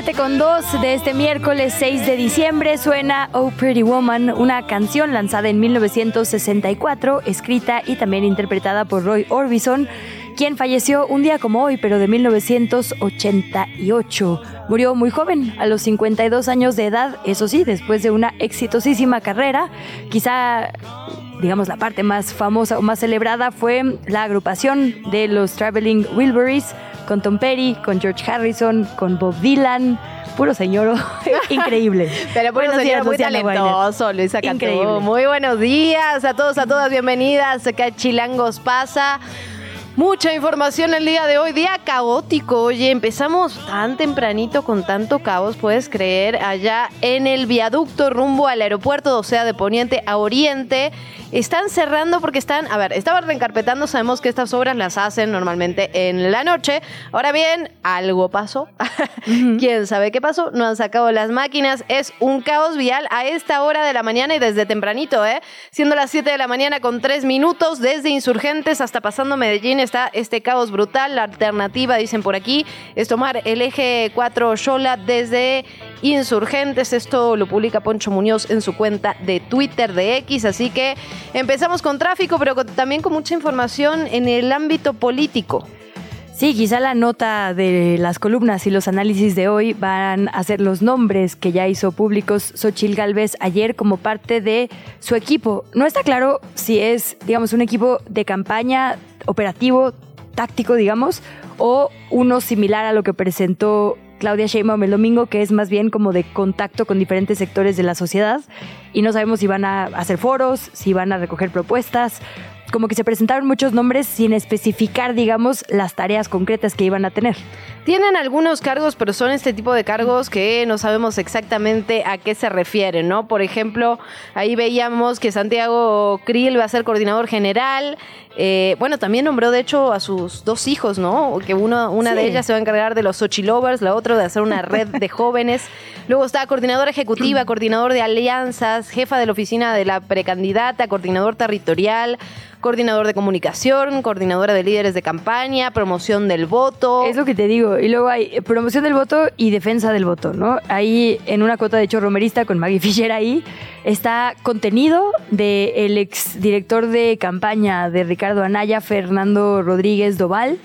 Siete con 2 de este miércoles 6 de diciembre suena Oh Pretty Woman, una canción lanzada en 1964, escrita y también interpretada por Roy Orbison, quien falleció un día como hoy, pero de 1988. Murió muy joven, a los 52 años de edad, eso sí, después de una exitosísima carrera, quizá digamos, la parte más famosa o más celebrada fue la agrupación de los Traveling Wilburys con Tom Petty, con George Harrison, con Bob Dylan. Puro señor, increíble. Pero puro señor muy Luciana talentoso, Luisa Cantú. Increíble. Muy buenos días a todos, a todas, bienvenidas. Acá Chilangos pasa. Mucha información el día de hoy, día caótico. Oye, empezamos tan tempranito con tanto caos, puedes creer, allá en el viaducto rumbo al aeropuerto, o sea, de poniente a oriente. Están cerrando porque están, a ver, estaban reencarpetando, sabemos que estas obras las hacen normalmente en la noche. Ahora bien, algo pasó. ¿Quién sabe qué pasó? No han sacado las máquinas. Es un caos vial a esta hora de la mañana y desde tempranito, ¿eh? Siendo las 7 de la mañana con 3 minutos, desde Insurgentes hasta pasando Medellín está este caos brutal. La alternativa, dicen por aquí, es tomar el eje 4 Shola desde Insurgentes. Esto lo publica Poncho Muñoz en su cuenta de Twitter de X. Así que empezamos con tráfico, pero también con mucha información en el ámbito político. Sí, quizá la nota de las columnas y los análisis de hoy van a ser los nombres que ya hizo públicos Xochil Gálvez ayer como parte de su equipo. No está claro si es, digamos, un equipo de campaña operativo, táctico, digamos, o uno similar a lo que presentó Claudia Sheinbaum el domingo, que es más bien como de contacto con diferentes sectores de la sociedad y no sabemos si van a hacer foros, si van a recoger propuestas, como que se presentaron muchos nombres sin especificar, digamos, las tareas concretas que iban a tener. Tienen algunos cargos, pero son este tipo de cargos que no sabemos exactamente a qué se refieren, ¿no? Por ejemplo, ahí veíamos que Santiago Krill va a ser coordinador general. Eh, bueno, también nombró, de hecho, a sus dos hijos, ¿no? Que uno, una de ellas se va a encargar de los Xochilovers, la otra de hacer una red de jóvenes. Luego está coordinadora ejecutiva, coordinador de alianzas, jefa de la oficina de la precandidata, coordinador territorial, coordinador de comunicación, coordinadora de líderes de campaña, promoción del voto. Es lo que te digo. Y luego hay promoción del voto y defensa del voto, ¿no? Ahí, en una cuota de hecho romerista con Maggie Fisher ahí, está contenido del ex director de campaña de Ricardo Anaya, Fernando Rodríguez Doval.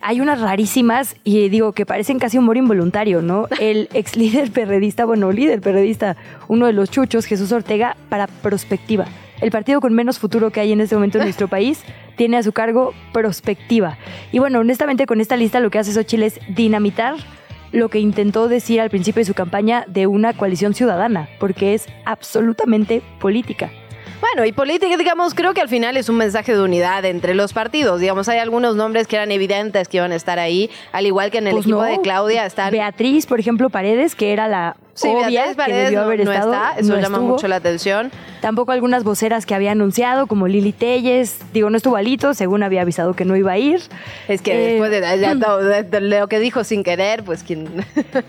Hay unas rarísimas y digo que parecen casi humor involuntario, ¿no? El ex líder perredista, bueno, líder perredista, uno de los chuchos, Jesús Ortega, para Prospectiva. El partido con menos futuro que hay en este momento en nuestro país tiene a su cargo Prospectiva. Y bueno, honestamente con esta lista lo que hace Xochitl es dinamitar lo que intentó decir al principio de su campaña de una coalición ciudadana, porque es absolutamente política. Bueno, y política, digamos, creo que al final es un mensaje de unidad entre los partidos. Digamos, hay algunos nombres que eran evidentes que iban a estar ahí, al igual que en el Pues equipo no. de Claudia están... Beatriz, por ejemplo, Paredes, que era la Sí, obvia Beatriz que Paredes debió no, haber no estado, está, eso no llama estuvo. mucho la atención. Tampoco algunas voceras que había anunciado, como Lili Telles. Digo, no estuvo Alito, según había avisado que no iba a ir. Es que Eh, después de, ya todo- de- de lo que dijo sin querer, pues quien...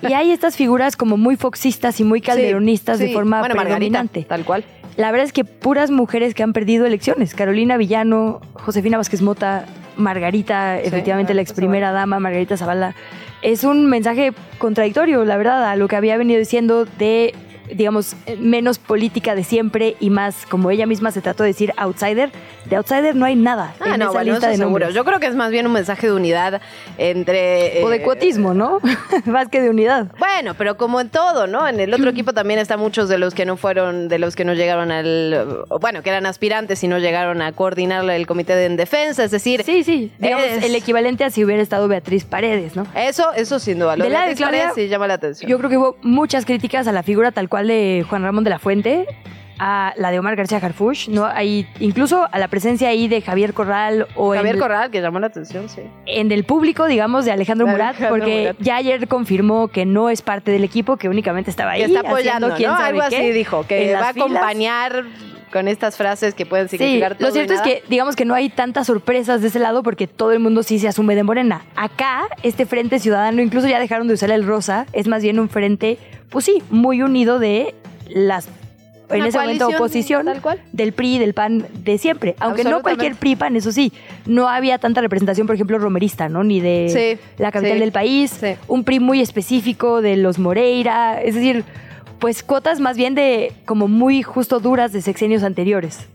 Y hay estas figuras como muy foxistas y muy calderonistas Sí, de forma bueno, Margarita, predominante. tal cual. La verdad es que puras mujeres que han perdido elecciones. Carolina Villano, Josefina Vázquez Mota, Margarita, efectivamente la ex primera dama, Margarita Zavala. Es un mensaje contradictorio, la verdad, a lo que había venido diciendo de digamos, eh, menos política de siempre y más, como ella misma se trató de decir, outsider. De outsider no hay nada Ah, en no, esa bueno, lista eso de seguro. nombres. Yo creo que es más bien un mensaje de unidad entre... o de eh, cuotismo, ¿no? más que de unidad. Bueno, pero como en todo, ¿no? En el otro equipo también están muchos de los que no fueron, de los que no llegaron al, bueno, que eran aspirantes y no llegaron a coordinar el comité de en defensa, es decir, Sí, sí. Digamos, Es- el equivalente a si hubiera estado Beatriz Paredes, ¿no? eso, eso sin duda. Lo De la de Beatriz Claudia, Paredes sí llama la atención. Yo creo que hubo muchas críticas a la figura tal cual de Juan Ramón de la Fuente. a la de Omar García Harfuch, ¿no? Hay incluso a la presencia ahí de Javier Corral o Javier en, Corral, que llamó la atención, sí. en el público, digamos, de Alejandro De Murat, Alejandro porque Murat. ya ayer confirmó que no es parte del equipo, que únicamente estaba ahí Que está apoyando, haciendo quién ¿no? sabe Algo qué así dijo, que va a acompañar con estas frases que pueden Sí, significar todo lo cierto es que digamos que no hay tantas sorpresas de ese lado porque todo el mundo sí se asume de Morena. Acá, este Frente Ciudadano, incluso ya dejaron de usar el rosa, es más bien un frente, pues sí, muy unido de las, en ese momento, oposición tal cual. del PRI, del PAN, de siempre. Aunque no cualquier PRI, PAN, eso sí, no había tanta representación, por ejemplo, romerista, ¿no? Ni de Sí, la capital sí, del país, sí. un PRI muy específico de los Moreira, es decir, pues cuotas más bien de como muy justo duras de sexenios anteriores.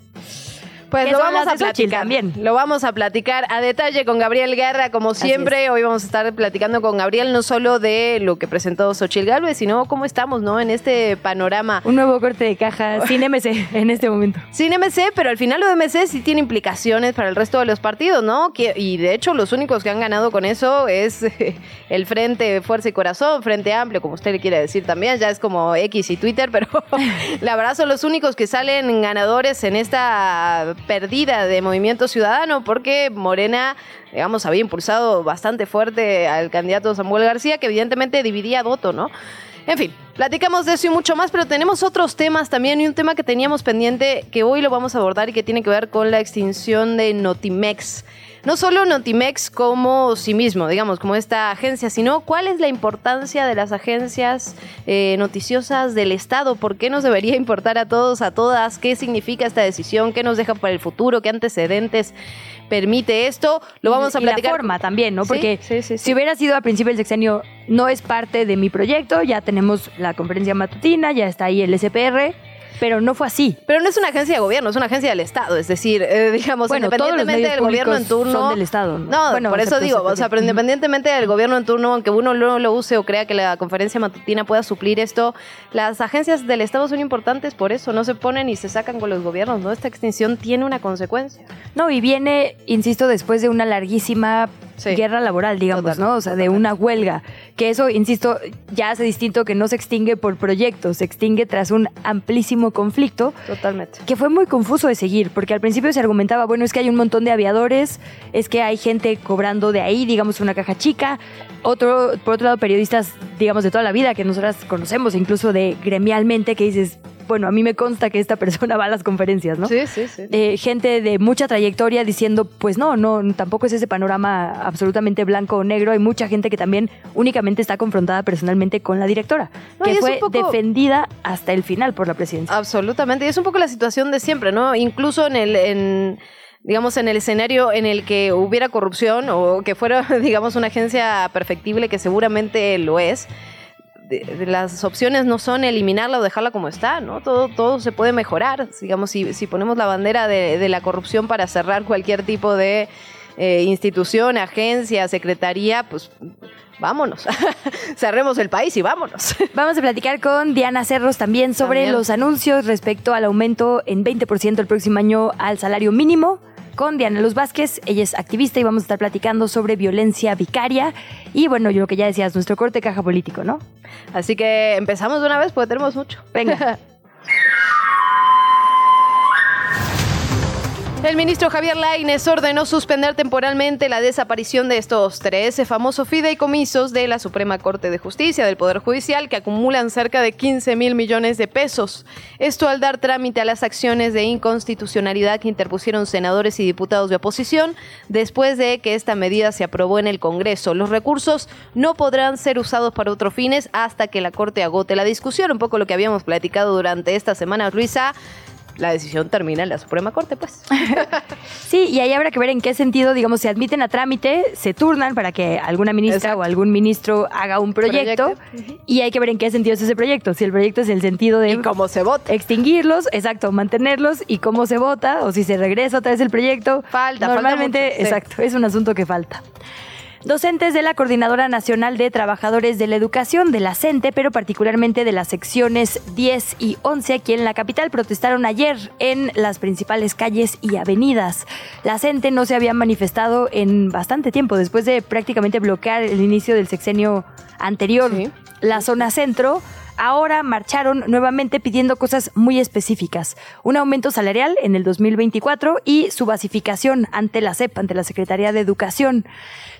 Pues lo vamos a platicar. también. Lo vamos a platicar a detalle con Gabriel Guerra, como siempre. Hoy vamos a estar platicando con Gabriel no solo de lo que presentó Xochitl Galvez, sino cómo estamos, ¿no? En este panorama. Un nuevo corte de caja sin MC en este momento. Sin MC, pero al final lo de MC sí tiene implicaciones para el resto de los partidos, ¿no? Que- y de hecho los únicos que han ganado con eso es el Frente Fuerza y Corazón, Frente Amplio, como usted le quiere decir también, ya es como X y Twitter, pero la verdad son los únicos que salen ganadores en esta perdida de Movimiento Ciudadano, porque Morena, digamos, había impulsado bastante fuerte al candidato Samuel García, que evidentemente dividía voto, ¿no? En fin, platicamos de eso y mucho más, pero tenemos otros temas también y un tema que teníamos pendiente que hoy lo vamos a abordar y que tiene que ver con la extinción de Notimex. No solo Notimex como sí mismo, digamos, como esta agencia, sino cuál es la importancia de las agencias eh, noticiosas del Estado, por qué nos debería importar a todos, a todas, qué significa esta decisión, qué nos deja para el futuro, qué antecedentes permite esto. Lo vamos a y la platicar. forma también, ¿no? Porque sí, sí, sí. si hubiera sido a principio del sexenio, no es parte de mi proyecto, ya tenemos la conferencia matutina, ya está ahí el SPR, pero no fue así. Pero no es una agencia de gobierno, es una agencia del Estado. Es decir, eh, digamos, Bueno, independientemente del gobierno en turno. son del Estado, ¿no? No, Bueno, por eso digo, o sea, pero independientemente del gobierno en turno, aunque uno no lo use o crea que la conferencia matutina pueda suplir esto, las agencias del Estado son importantes por eso, no se ponen y se sacan con los gobiernos, ¿no? Esta extinción tiene una consecuencia. No, y viene, insisto, después de una larguísima Sí. guerra laboral, digamos, Total, ¿no? O sea, de una huelga. Que eso, insisto, ya hace distinto que no se extingue por proyectos, se extingue tras un amplísimo conflicto Totalmente. que fue muy confuso de seguir, porque al principio se argumentaba, bueno, es que hay un montón de aviadores, es que hay gente cobrando de ahí, digamos, una caja chica. Otro, por otro lado, periodistas, digamos, de toda la vida que nosotras conocemos, incluso de gremialmente, que dices, bueno, a mí me consta que esta persona va a las conferencias, ¿no? Sí, sí, sí. Eh, gente de mucha trayectoria diciendo, pues no, no, tampoco es ese panorama absolutamente blanco o negro. Hay mucha gente que también únicamente está confrontada personalmente con la directora, No, que fue poco- defendida hasta el final por la presidencia. Absolutamente. Y es un poco la situación de siempre, ¿no? Incluso en el, en, digamos, en el escenario en el que hubiera corrupción o que fuera, digamos, una agencia perfectible, que seguramente lo es. De- de las opciones no son eliminarla o dejarla como está, ¿no? Todo, todo se puede mejorar. Digamos, si, si ponemos la bandera de, de la corrupción para cerrar cualquier tipo de eh, institución, agencia, secretaría, pues vámonos. Cerremos el país y vámonos. Vamos a platicar con Diana Cerros también sobre También. los anuncios respecto al aumento en 20% el próximo año al salario mínimo. Con Diana Luz Vázquez, ella es activista y vamos a estar platicando sobre violencia vicaria y bueno, yo lo que ya decías, nuestro corte caja político, ¿no? Así que empezamos de una vez porque tenemos mucho. Venga. El ministro Javier Lainez ordenó suspender temporalmente la desaparición de estos 13 famosos fideicomisos de la Suprema Corte de Justicia del Poder Judicial que acumulan cerca de 15 mil millones de pesos. Esto al dar trámite a las acciones de inconstitucionalidad que interpusieron senadores y diputados de oposición después de que esta medida se aprobó en el Congreso. Los recursos no podrán ser usados para otros fines hasta que la Corte agote la discusión. Un poco lo que habíamos platicado durante esta semana, Luisa. La decisión termina en la Suprema Corte, pues. Sí, y ahí habrá que ver en qué sentido, digamos, se admiten a trámite, se turnan para que alguna ministra Exacto. o algún ministro haga un proyecto, Proyecto. y hay que ver en qué sentido es ese proyecto. Si el proyecto es el sentido de y cómo se vota. extinguirlos, exacto, mantenerlos y cómo se vota o si se regresa otra vez el proyecto. Falta, falta Normalmente, mucho, sí. exacto, es un asunto que falta. Docentes de la Coordinadora Nacional de Trabajadores de la Educación, de la CENTE, pero particularmente de las secciones 10 y 11 aquí en la capital, protestaron ayer en las principales calles y avenidas. La CENTE no se había manifestado en bastante tiempo, después de prácticamente bloquear el inicio del sexenio anterior Sí. la zona centro. Ahora marcharon nuevamente pidiendo cosas muy específicas. Un aumento salarial en el 2024 y su basificación ante la CEP, ante la Secretaría de Educación.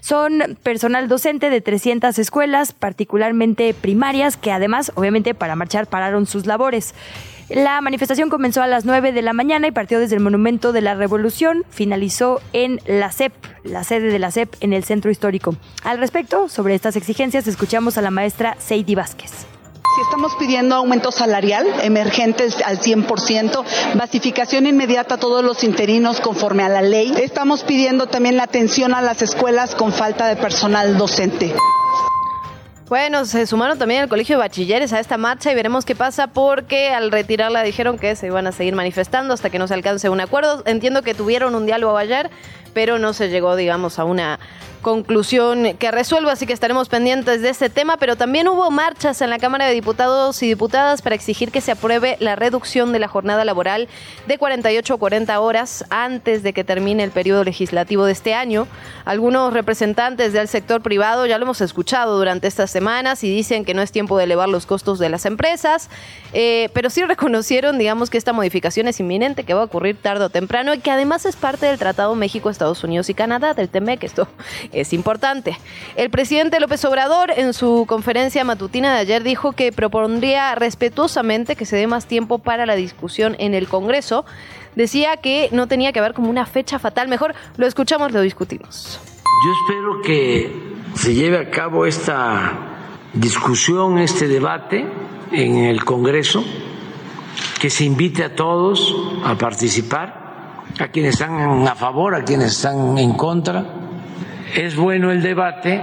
Son personal docente de 300 escuelas, particularmente primarias, que además, obviamente, para marchar pararon sus labores. La manifestación comenzó a las 9 de la mañana y partió desde el Monumento de la Revolución, finalizó en la CEP, la sede de la CEP en el centro histórico. Al respecto, sobre estas exigencias, escuchamos a la maestra Seidi Vázquez. Si estamos pidiendo aumento salarial, emergentes al 100%, basificación inmediata a todos los interinos conforme a la ley. Estamos pidiendo también la atención a las escuelas con falta de personal docente. Bueno, se sumaron también al Colegio de Bachilleres a esta marcha y veremos qué pasa porque al retirarla dijeron que se iban a seguir manifestando hasta que no se alcance un acuerdo. Entiendo que tuvieron un diálogo ayer, pero no se llegó, digamos, a una conclusión que resuelva, así que estaremos pendientes de este tema, pero también hubo marchas en la Cámara de Diputados y Diputadas para exigir que se apruebe la reducción de la jornada laboral de 48 a 40 horas antes de que termine el periodo legislativo de este año. Algunos representantes del sector privado ya lo hemos escuchado durante estas semanas y dicen que no es tiempo de elevar los costos de las empresas, eh, pero sí reconocieron, digamos, que esta modificación es inminente, que va a ocurrir tarde o temprano y que además es parte del Tratado México, Estados Unidos y Canadá, del TEMEC. Esto es importante. El presidente López Obrador en su conferencia matutina de ayer dijo que propondría respetuosamente que se dé más tiempo para la discusión en el Congreso. Decía que no tenía que haber como una fecha fatal. Mejor lo escuchamos, lo discutimos. Yo espero que se lleve a cabo esta discusión, este debate en el Congreso, que se invite a todos a participar, a quienes están a favor, a quienes están en contra es bueno el debate.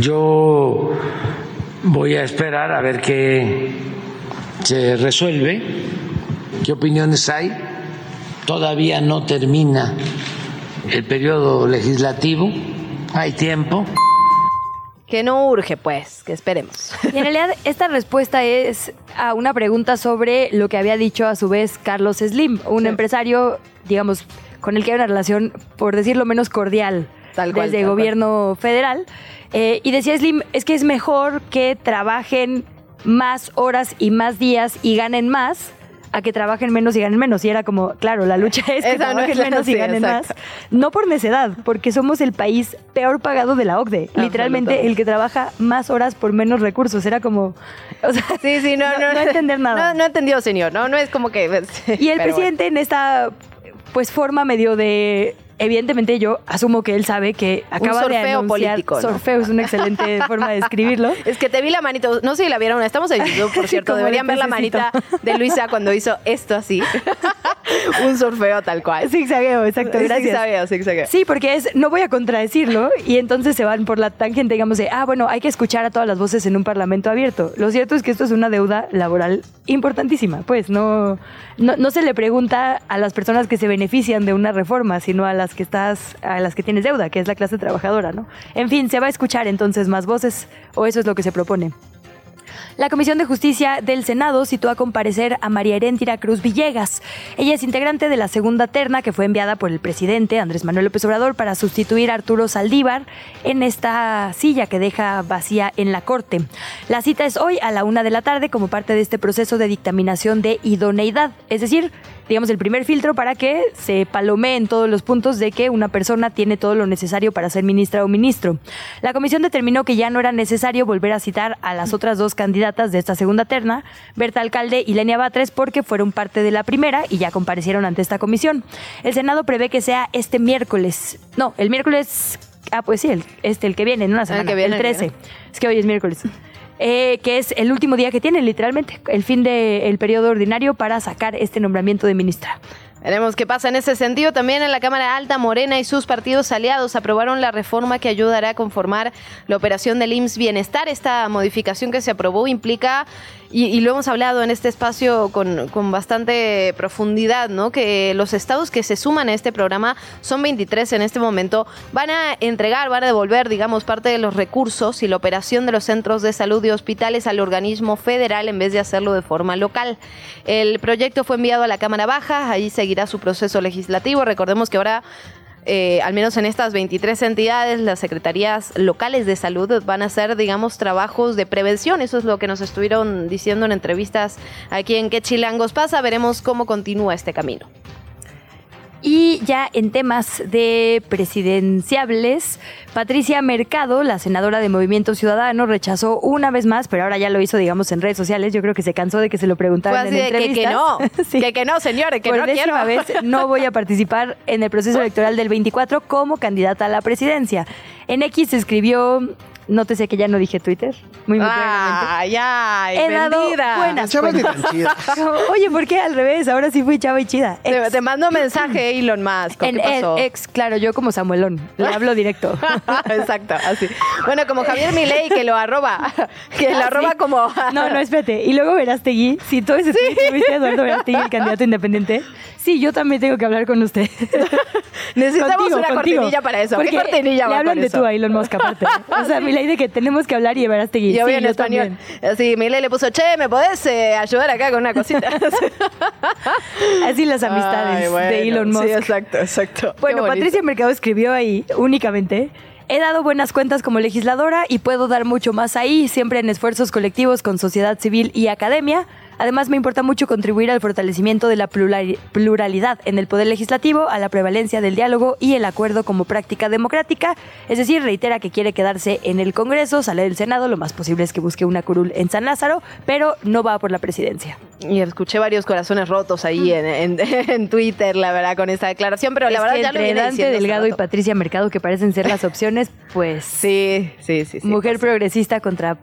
Yo voy a esperar a ver qué se resuelve, qué opiniones hay. Todavía no termina el periodo legislativo, hay tiempo. Que no urge, pues, que esperemos. Y en realidad esta respuesta es a una pregunta sobre lo que había dicho a su vez Carlos Slim, un empresario, digamos, con el que hay una relación, por decirlo menos cordial desde gobierno federal. Eh, y decía Slim, es que es mejor que trabajen más horas y más días y ganen más a que trabajen menos y ganen menos. Y era como, claro, la lucha es que trabajen menos y ganen más. No por necedad, porque somos el país peor pagado de la OCDE. Literalmente el que trabaja más horas por menos recursos. Era como, o sea, sí, sí, no, no, no, entender nada. No, no entendió, señor. No, no es como que. y el presidente en esta pues forma medio de evidentemente yo asumo que él sabe que acaba de anunciar político, sorfeo es una excelente forma de describirlo. Es que te vi la manita, no sé si la vieron, estamos en YouTube, por cierto, deberían ver la manita de Luisa cuando hizo esto así. Un sorfeo tal cual. Zigzagueo, exacto, gracias. Zigzagueo, Sí, porque es, no voy a contradecirlo y entonces se van por la tangente, digamos, de, ah, bueno, hay que escuchar a todas las voces en un parlamento abierto. Lo cierto es que esto es una deuda laboral importantísima, pues no, no, no se le pregunta a las personas que se benefician de una reforma, sino a las que estás, a las que tienes deuda, que es la clase trabajadora, ¿no? En fin, se va a escuchar entonces más voces, o eso es lo que se propone. La Comisión de Justicia del Senado citó a comparecer a María Heréntira Cruz Villegas. Ella es integrante de la segunda terna que fue enviada por el presidente Andrés Manuel López Obrador para sustituir a Arturo Saldívar en esta silla que deja vacía en la Corte. La cita es hoy a la una de la tarde como parte de este proceso de dictaminación de idoneidad, es decir, digamos, el primer filtro para que se palomee en todos los puntos de que una persona tiene todo lo necesario para ser ministra o ministro. La comisión determinó que ya no era necesario volver a citar a las otras dos candidatas de esta segunda terna, Berta Alcalde y Lenia Batres, porque fueron parte de la primera y ya comparecieron ante esta comisión. El Senado prevé que sea este miércoles, no, el miércoles Ah, pues sí, el, este, el que viene en una semana, el, que viene, el 13. Es que hoy es miércoles. Eh, que es el último día que tienen, literalmente, el fin del periodo ordinario para sacar este nombramiento de ministra. Veremos qué pasa en ese sentido. También en la Cámara Alta, Morena y sus partidos aliados aprobaron la reforma que ayudará a conformar la operación del IMSS Bienestar. Esta modificación que se aprobó implica, y, lo hemos hablado en este espacio con, con, bastante profundidad, ¿no? que los estados que se suman a este programa, son 23 en este momento, van a entregar, van a devolver, digamos, parte de los recursos y la operación de los centros de salud y hospitales al organismo federal en vez de hacerlo de forma local. El proyecto fue enviado a la Cámara Baja, ahí se seguirá su proceso legislativo. Recordemos que ahora eh, al menos en estas 23 entidades, las secretarías locales de salud van a hacer, digamos, trabajos de prevención. Eso es lo que nos estuvieron diciendo en entrevistas aquí en Qué Chilangos pasa. Veremos cómo continúa este camino. Y ya en temas de presidenciables, Patricia Mercado, la senadora de Movimiento Ciudadano, rechazó una vez más, pero ahora ya lo hizo, digamos, en redes sociales. Yo creo que se cansó de que se lo preguntaran en entrevistas. Que, que no, sí. que, que, no, señores, que Por no quiero. vez no voy a participar en el proceso electoral del 24 como candidata a la presidencia. En X escribió Nótese que ya no dije Twitter. Muy, muy ay, ay, He dado vendida. buenas Chava ni tan chida. Oye, ¿por qué al revés? Ahora sí fui chava y chida. Te, Ex. te mando mensaje, Elon Musk. En ¿Qué pasó? ex, claro, yo como Samuelón. Le hablo directo. Exacto, así. Bueno, como Javier Milei que lo arroba, que lo Ah, arroba como No, no, espérate. Y luego Verástegui, si todo ese tweet que viste a Eduardo Verástegui, el candidato independiente, sí, yo también tengo que hablar con usted. Necesitamos Contigo, una contigo. cortinilla para eso. ¿Qué Porque cortinilla le va hablan con de eso? tú a Elon Musk aparte. O sea, mi ley de que tenemos que hablar y de Verástegui. Yo sí, vi en español. Así, Milei le puso, che, ¿me podés eh, ayudar acá con una cosita? Así las amistades Ay, bueno, de Elon Musk. Sí, exacto, exacto. Bueno. Patricia Mercado escribió ahí únicamente. He dado buenas cuentas como legisladora y puedo dar mucho más ahí, siempre en esfuerzos colectivos con sociedad civil y academia. Además, me importa mucho contribuir al fortalecimiento de la plurali- pluralidad en el poder legislativo, a la prevalencia del diálogo y el acuerdo como práctica democrática. Es decir, reitera que quiere quedarse en el Congreso, sale del Senado, lo más posible es que busque una curul en San Lázaro, pero no va por la presidencia. Y escuché varios corazones rotos ahí en, en- en Twitter, la verdad, con esta declaración, pero la verdad que ya lo entre viene Dante Delgado y. Patricia Mercado, que parecen ser las opciones, pues Sí, sí, sí. sí mujer pues. progresista contra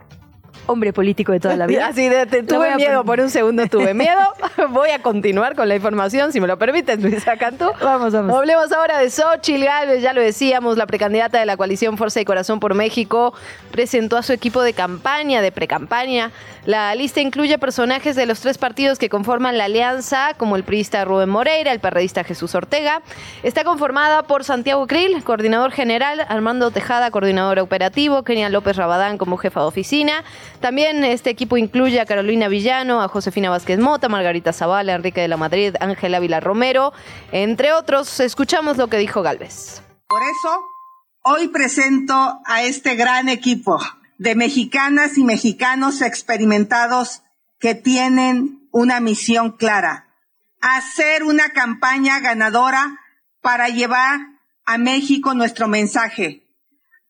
hombre político de toda la vida. Así de, te- tuve miedo, por un segundo tuve miedo. Voy a continuar con la información, si me lo permites, Luisa Cantú. Vamos, vamos. Hablemos ahora de Xochitl Gálvez, ya lo decíamos, la precandidata de la coalición Fuerza y Corazón por México presentó a su equipo de campaña, de precampaña. La lista incluye personajes de los tres partidos que conforman la alianza, como el priista Rubén Moreira, el perredista Jesús Ortega. Está conformada por Santiago Krill, coordinador general, Armando Tejada, coordinador operativo, Kenia López Rabadán como jefa de oficina. También este equipo incluye a Carolina Villano, a Josefina Vázquez Mota, Margarita Zavala, Enrique de la Madrid, Ángel Ávila Romero, entre otros. Escuchamos lo que dijo Galvez. Por eso, hoy presento a este gran equipo de mexicanas y mexicanos experimentados que tienen una misión clara, hacer una campaña ganadora para llevar a México nuestro mensaje.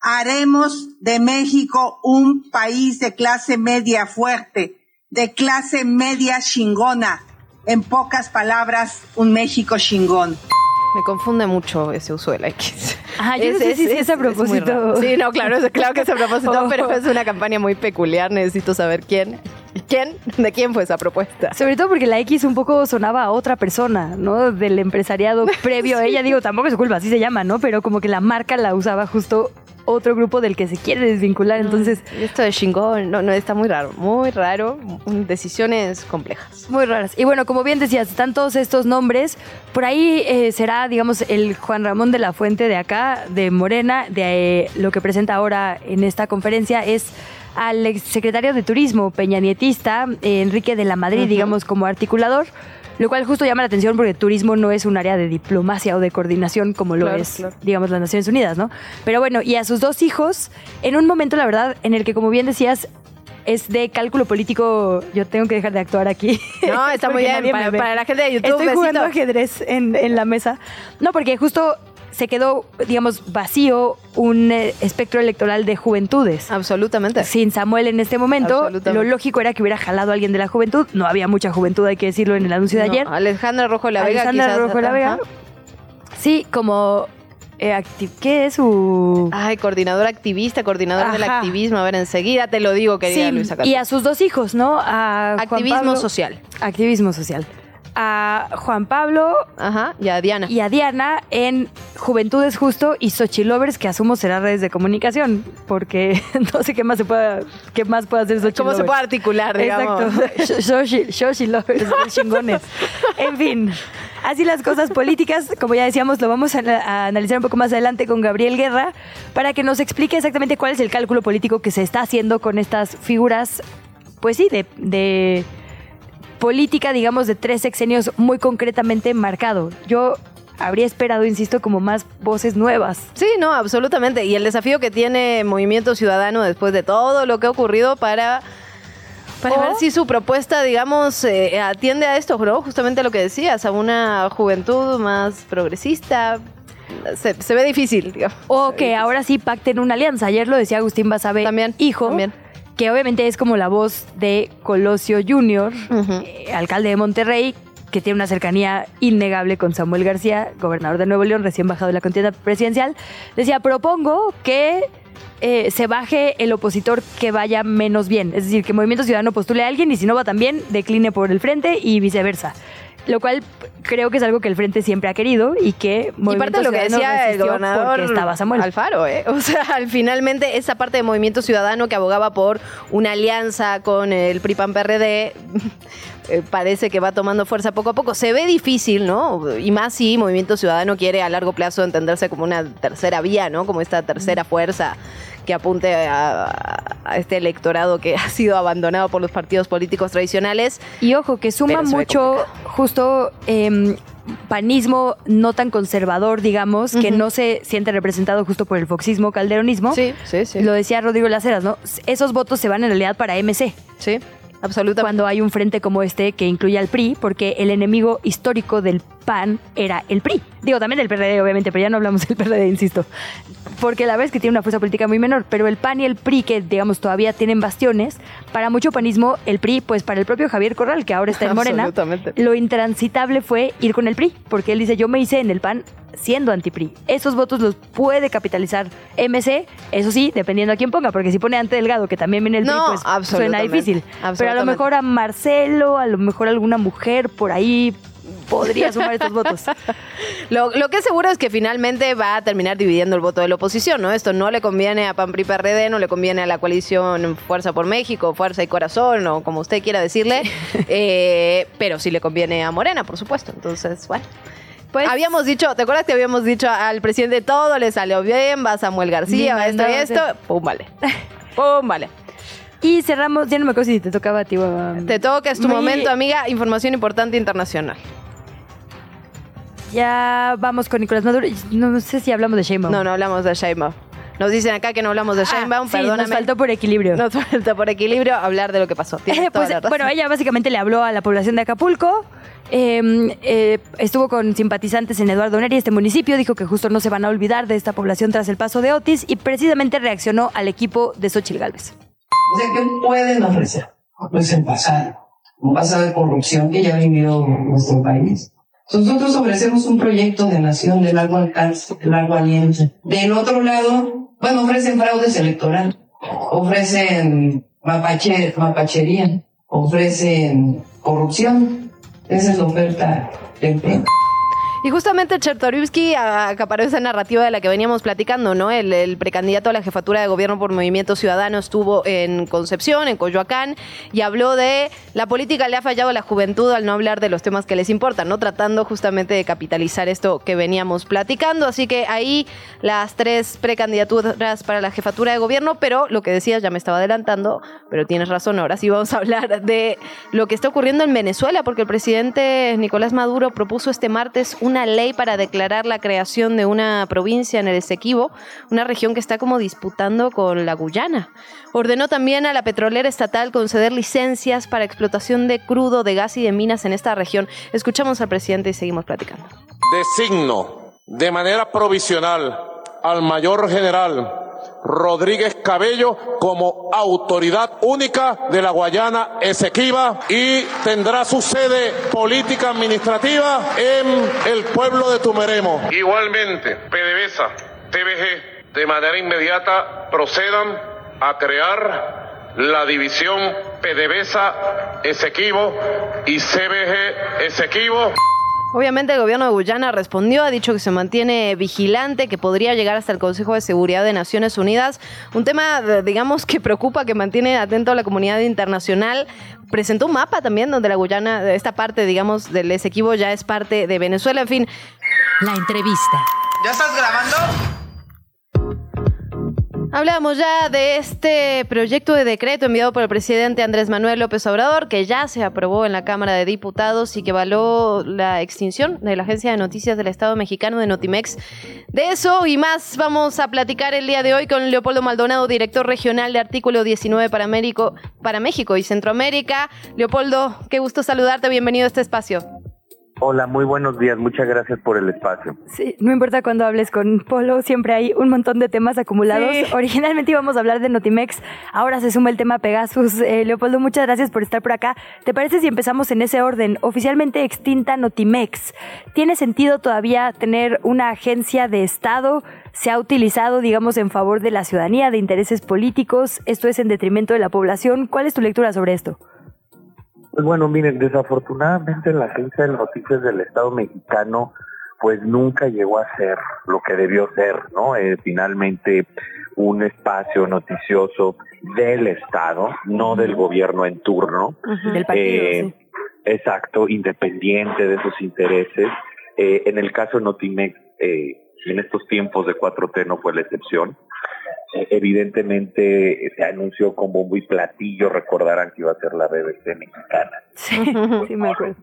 Haremos de México un país de clase media fuerte, de clase media chingona. En pocas palabras, un México chingón. Me confunde mucho ese uso de la X. Ajá, yo no sé si es a muy propósito. sí, no, claro, es, claro que es a propósito, Oh. pero es una campaña muy peculiar. Necesito saber quién. ¿Quién? ¿De quién fue esa propuesta? Sobre todo porque la X un poco sonaba a otra persona, ¿no? Del empresariado previo a ella. Digo, tampoco es su culpa, así se llama, ¿no? Pero como que la marca la usaba justo otro grupo del que se quiere desvincular. Entonces, Esto de chingón, no, no, está muy raro, muy raro. Decisiones complejas. muy raras. Y bueno, como bien decías, están todos estos nombres. Por ahí eh, será, digamos, el Juan Ramón de la Fuente de acá, de Morena, de eh, lo que presenta ahora en esta conferencia es al exsecretario de Turismo, Peña Nietista, eh, Enrique de la Madrid, digamos, como articulador. Lo cual justo llama la atención porque turismo no es un área de diplomacia o de coordinación como lo Claro, es, claro. digamos, las Naciones Unidas, ¿no? Pero bueno, y a sus dos hijos, en un momento, la verdad, en el que, como bien decías, es de cálculo político. Yo tengo que dejar de actuar aquí. No, está muy bien. Para, la gente de YouTube, Estoy jugando ajedrez en, en la mesa. No, porque justo se quedó, digamos, vacío un eh, espectro electoral de juventudes. Absolutamente. Sin Samuel en este momento, lo lógico era que hubiera jalado a alguien de la juventud. No había mucha juventud, hay que decirlo en el anuncio de No, ayer. Alejandra Rojo La Vega. Alexandra quizás, Rojo La Vega. Sí, como eh, ¿qué es su Ay, coordinadora activista, coordinador del Ajá. activismo. A ver, enseguida te lo digo, querida Sí, Luisa y a sus dos hijos, ¿no? A Activismo Pablo- social. Activismo social. A Juan Pablo Ajá, y a Diana. y a Diana en Juventudes Justo y Xochilovers, que asumo será redes de comunicación, porque no sé qué más se pueda, qué más puede hacer Xochilovers. ¿Cómo se puede articular, digamos? Exacto. Xochi- Xochilovers, de chingones. En fin, así las cosas políticas, como ya decíamos, lo vamos a, a analizar un poco más adelante con Gabriel Guerra, para que nos explique exactamente cuál es el cálculo político que se está haciendo con estas figuras, pues sí, de... de política, digamos, de tres sexenios muy concretamente marcado. Yo habría esperado, insisto, como más voces nuevas. Sí, no, absolutamente. Y el desafío que tiene Movimiento Ciudadano después de todo lo que ha ocurrido para para O- ver si su propuesta, digamos, eh, atiende a esto, ¿no? Justamente lo que decías, a una juventud más progresista. Se, se ve difícil, digamos. O que ahora sí pacten una alianza. Ayer lo decía Agustín Basabe, También, hijo, también. Que obviamente es como la voz de Colosio Jr., eh, alcalde de Monterrey, que tiene una cercanía innegable con Samuel García, gobernador de Nuevo León, recién bajado de la contienda presidencial. Decía, propongo que eh, se baje el opositor que vaya menos bien. Es decir, que Movimiento Ciudadano postule a alguien y si no va tan bien, decline por el frente y viceversa. Lo cual creo que es algo que el frente siempre ha querido y que Y parte de lo que decía el gobernador estaba Samuel. Alfaro, ¿eh? O sea, al finalmente esa parte de Movimiento Ciudadano que abogaba por una alianza con el PRI-PAN-PRD eh, parece que va tomando fuerza poco a poco. Se ve difícil, ¿no? Y más si Movimiento Ciudadano quiere a largo plazo entenderse como una tercera vía, ¿no? Como esta tercera fuerza que apunte a, a este electorado que ha sido abandonado por los partidos políticos tradicionales. Y ojo, que suma mucho justo em, panismo no tan conservador, digamos, que no se siente representado justo por el foxismo calderonismo. Sí, sí, sí. Lo decía Rodrigo Laceras, ¿no? Esos votos se van en realidad para MC. Sí, absolutamente. Cuando hay un frente como este que incluye al PRI, porque el enemigo histórico del PAN era el PRI. Digo, también del PRD, obviamente, pero ya no hablamos del PRD, insisto. Porque la verdad es que tiene una fuerza política muy menor, pero el PAN y el PRI, que digamos todavía tienen bastiones, para mucho panismo, el PRI, pues para el propio Javier Corral, que ahora está en Morena, lo intransitable fue ir con el PRI, porque él dice, yo me hice en el PAN siendo anti-PRI. Esos votos los puede capitalizar MC, eso sí, dependiendo a quién ponga, porque si pone ante Delgado, que también viene el PRI, No, pues suena absolutamente, difícil. Pero a lo mejor a Marcelo, a lo mejor alguna mujer por ahí podría sumar estos votos. Lo, lo que es seguro es que finalmente va a terminar dividiendo el voto de la oposición, ¿no? Esto no le conviene a PAN PRI PRD, no le conviene a la coalición Fuerza por México, Fuerza y Corazón, o como usted quiera decirle, eh, pero sí le conviene a Morena, por supuesto. Entonces, bueno. Pues- habíamos dicho, ¿te acuerdas que habíamos dicho al presidente todo le salió bien, va Samuel García, va esto y esto? Pum, vale. Pum, vale. Y cerramos, ya no me acuerdo si te tocaba a ti. o- Te toca, es tu momento, amiga. Información importante internacional. Ya vamos con Nicolás Maduro. No sé si hablamos de Sheinbaum. No, no hablamos de Sheinbaum. Nos dicen acá que no hablamos de Ah, Sheinbaum, sí, perdóname. nos faltó por equilibrio. Nos falta por equilibrio hablar de lo que pasó. Eh, pues, bueno, ella básicamente le habló a la población de Acapulco. eh, eh, estuvo con simpatizantes en Eduardo Neri, este municipio. Dijo que justo no se van a olvidar de esta población tras el paso de Otis y precisamente reaccionó al equipo de Xochitl Galvez. O sea, ¿qué pueden ofrecer? Pues el pasado, un pasado de corrupción que ya ha vivido nuestro país. Nosotros ofrecemos un proyecto de nación de largo alcance, de largo aliento. Del otro lado, bueno, ofrecen fraudes electoral, ofrecen mapache, mapachería, ofrecen corrupción. Esa es la oferta del PRI. Y justamente Chertorivsky acaparó esa narrativa de la que veníamos platicando, ¿no? El, precandidato a la jefatura de gobierno por Movimiento Ciudadano estuvo en Concepción, en Coyoacán, y habló de la política le ha fallado a la juventud al no hablar de los temas que les importan, ¿no? Tratando justamente de capitalizar esto que veníamos platicando. Así que ahí las tres precandidaturas para la jefatura de gobierno, pero lo que decías ya me estaba adelantando, pero tienes razón, ahora sí vamos a hablar de lo que está ocurriendo en Venezuela, porque el presidente Nicolás Maduro propuso este martes una ley para declarar la creación de una provincia en el Esequibo, una región que está como disputando con la Guyana. Ordenó también a la petrolera estatal conceder licencias para explotación de crudo, de gas y de minas en esta región. Escuchamos al presidente y seguimos platicando. Designo de manera provisional al mayor general Rodríguez Cabello como autoridad única de la Guayana Esequiba y tendrá su sede política administrativa en el pueblo de Tumeremo. Igualmente, PDVSA, TVG, de manera inmediata procedan a crear la división PDVSA Esequibo y CBG Esequibo. Obviamente el gobierno de Guyana respondió, ha dicho que se mantiene vigilante, que podría llegar hasta el Consejo de Seguridad de Naciones Unidas. Un tema, digamos, que preocupa, que mantiene atento a la comunidad internacional. Presentó un mapa también donde la Guyana, esta parte, digamos, del Esequibo ya es parte de Venezuela. En fin, La entrevista. ¿Ya estás grabando? Hablamos ya de este proyecto de decreto enviado por el presidente Andrés Manuel López Obrador, que ya se aprobó en la Cámara de Diputados y que való la extinción de la Agencia de Noticias del Estado mexicano de Notimex. De eso y más vamos a platicar el día de hoy con Leopoldo Maldonado, director regional de Artículo 19 para, México, para México y Centroamérica. Leopoldo, qué gusto saludarte, bienvenido a este espacio. Hola, muy buenos días. Muchas gracias por el espacio. Sí, no importa cuando hables con Polo, siempre hay un montón de temas acumulados. Originalmente íbamos a hablar de Notimex, ahora se suma el tema Pegasus. Eh, Leopoldo, muchas gracias por estar por acá. ¿Te parece si empezamos en ese orden? Oficialmente extinta Notimex. ¿Tiene sentido todavía tener una agencia de Estado? ¿Se ha utilizado, digamos, en favor de la ciudadanía, de intereses políticos? ¿Esto es en detrimento de la población? ¿Cuál es tu lectura sobre esto? Pues bueno, miren, desafortunadamente la Agencia de Noticias del Estado mexicano pues nunca llegó a ser lo que debió ser, ¿no? Eh, finalmente un espacio noticioso del Estado, no del gobierno en turno. Del partido, eh, Exacto, independiente de sus intereses. Eh, en el caso de Notimex, en estos tiempos de 4T no fue la excepción. Eh, evidentemente se anunció con bombo y platillo, recordarán que iba a ser la BBC mexicana. Sí, me acuerdo.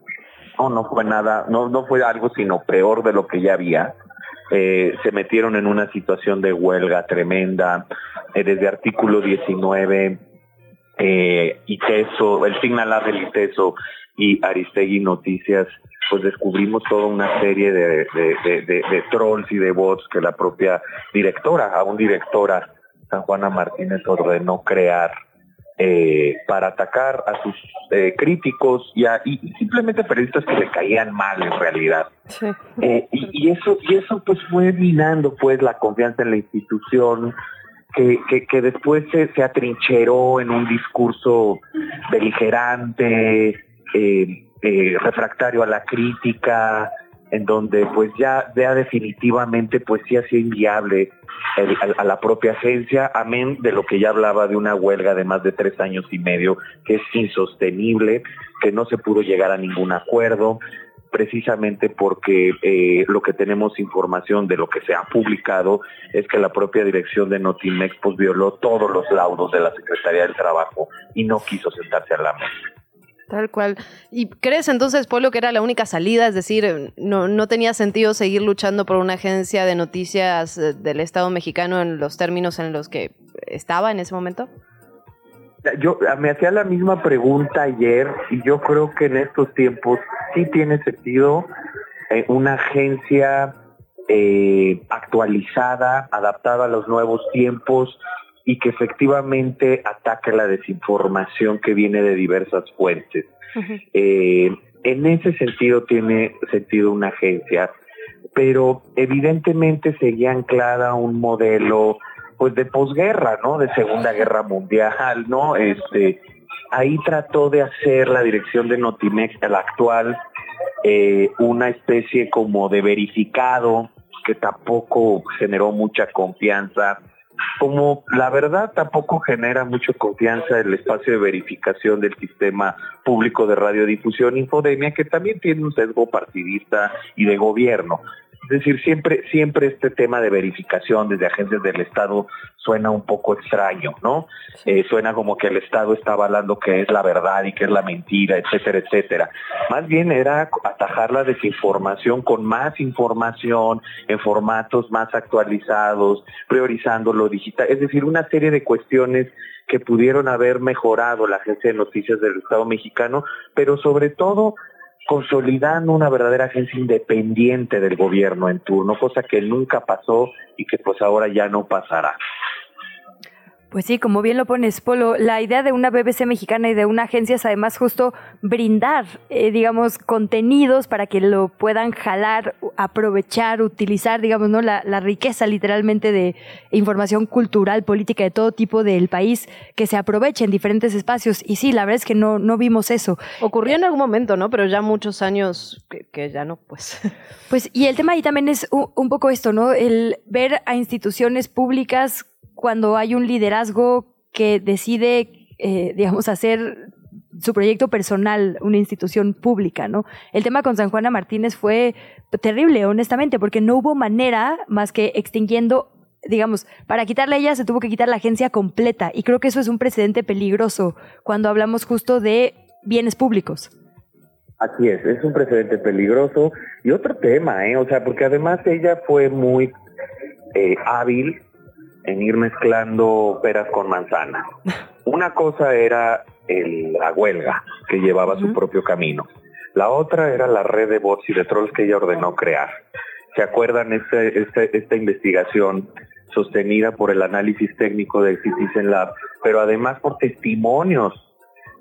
No, no fue nada, no, no fue algo sino peor de lo que ya había. Eh, se metieron en una situación de huelga tremenda, eh, desde artículo 19, eh, ITESO, el Signal del ITESO y Aristegui Noticias, pues descubrimos toda una serie de, de, de, trolls y de bots que la propia directora, aún directora San Juana Martínez ordenó crear eh, para atacar a sus eh, críticos y, a, y, simplemente periodistas que le caían mal en realidad. Eh, y, y, eso y eso pues fue minando pues la confianza en la institución que, que, que después se, se atrincheró en un discurso beligerante, eh, eh, refractario a la crítica, en donde pues ya, ya definitivamente pues sí hacía inviable a, la propia agencia, amén de lo que ya hablaba de una huelga de más de tres años y medio, que es insostenible, que no se pudo llegar a ningún acuerdo, precisamente porque eh, lo que tenemos información de lo que se ha publicado es que la propia dirección de Notimex pues violó todos los laudos de la Secretaría del Trabajo y no quiso sentarse a la mesa. Tal cual. ¿Y crees entonces, Polo, que era la única salida? Es decir, no, no tenía sentido seguir luchando por una agencia de noticias eh, del Estado mexicano en los términos en los que estaba en ese momento? Yo me hacía la misma pregunta ayer y yo creo que en estos tiempos sí tiene sentido eh, una agencia eh, actualizada, adaptada a los nuevos tiempos, y que efectivamente ataque la desinformación que viene de diversas fuentes. eh, en ese sentido tiene sentido una agencia, pero evidentemente seguía anclada un modelo pues de posguerra, ¿no? De Segunda Guerra Mundial, ¿no? Este, ahí trató de hacer la dirección de Notimex, la actual, eh, una especie como de verificado que tampoco generó mucha confianza como la verdad tampoco genera mucha confianza el espacio de verificación del sistema público de radiodifusión Infodemia, que también tiene un sesgo partidista y de gobierno. Es decir, siempre, siempre este tema de verificación desde agencias del Estado suena un poco extraño, ¿no? Eh, suena como que el Estado está avalando que es la verdad y que es la mentira, etcétera, etcétera. Más bien era atajar la desinformación con más información, en formatos más actualizados, priorizando lo digital, es decir, una serie de cuestiones que pudieron haber mejorado la agencia de noticias del Estado mexicano, pero sobre todo consolidando una verdadera agencia independiente del gobierno en turno, cosa que nunca pasó y que pues ahora ya no pasará. Pues sí, como bien lo pones, Polo, la idea de una BBC mexicana y de una agencia es además justo brindar, eh, digamos, contenidos para que lo puedan jalar, aprovechar, utilizar, digamos, ¿no? La, la, riqueza literalmente de información cultural, política de todo tipo del país, que se aproveche en diferentes espacios. Y sí, la verdad es que no, no vimos eso. Ocurrió en algún momento, ¿no? Pero ya muchos años que, que ya no, pues. Pues, y el tema ahí también es un, un poco esto, ¿no? El ver a instituciones públicas cuando hay un liderazgo que decide, eh, digamos, hacer su proyecto personal, una institución pública, ¿no? El tema con San Juana Martínez fue terrible, honestamente, porque no hubo manera más que extinguiendo digamos, para quitarle a ella se tuvo que quitar la agencia completa y creo que eso es un precedente peligroso cuando hablamos justo de bienes públicos. Así es, es un precedente peligroso y otro tema, ¿eh? O sea, porque además ella fue muy eh, hábil en ir mezclando peras con manzanas. Una cosa era la huelga, que llevaba su propio camino. La otra era la red de bots y de trolls que ella ordenó crear. ¿Se acuerdan este, este, esta investigación sostenida por el análisis técnico del Citizen Lab, pero además por testimonios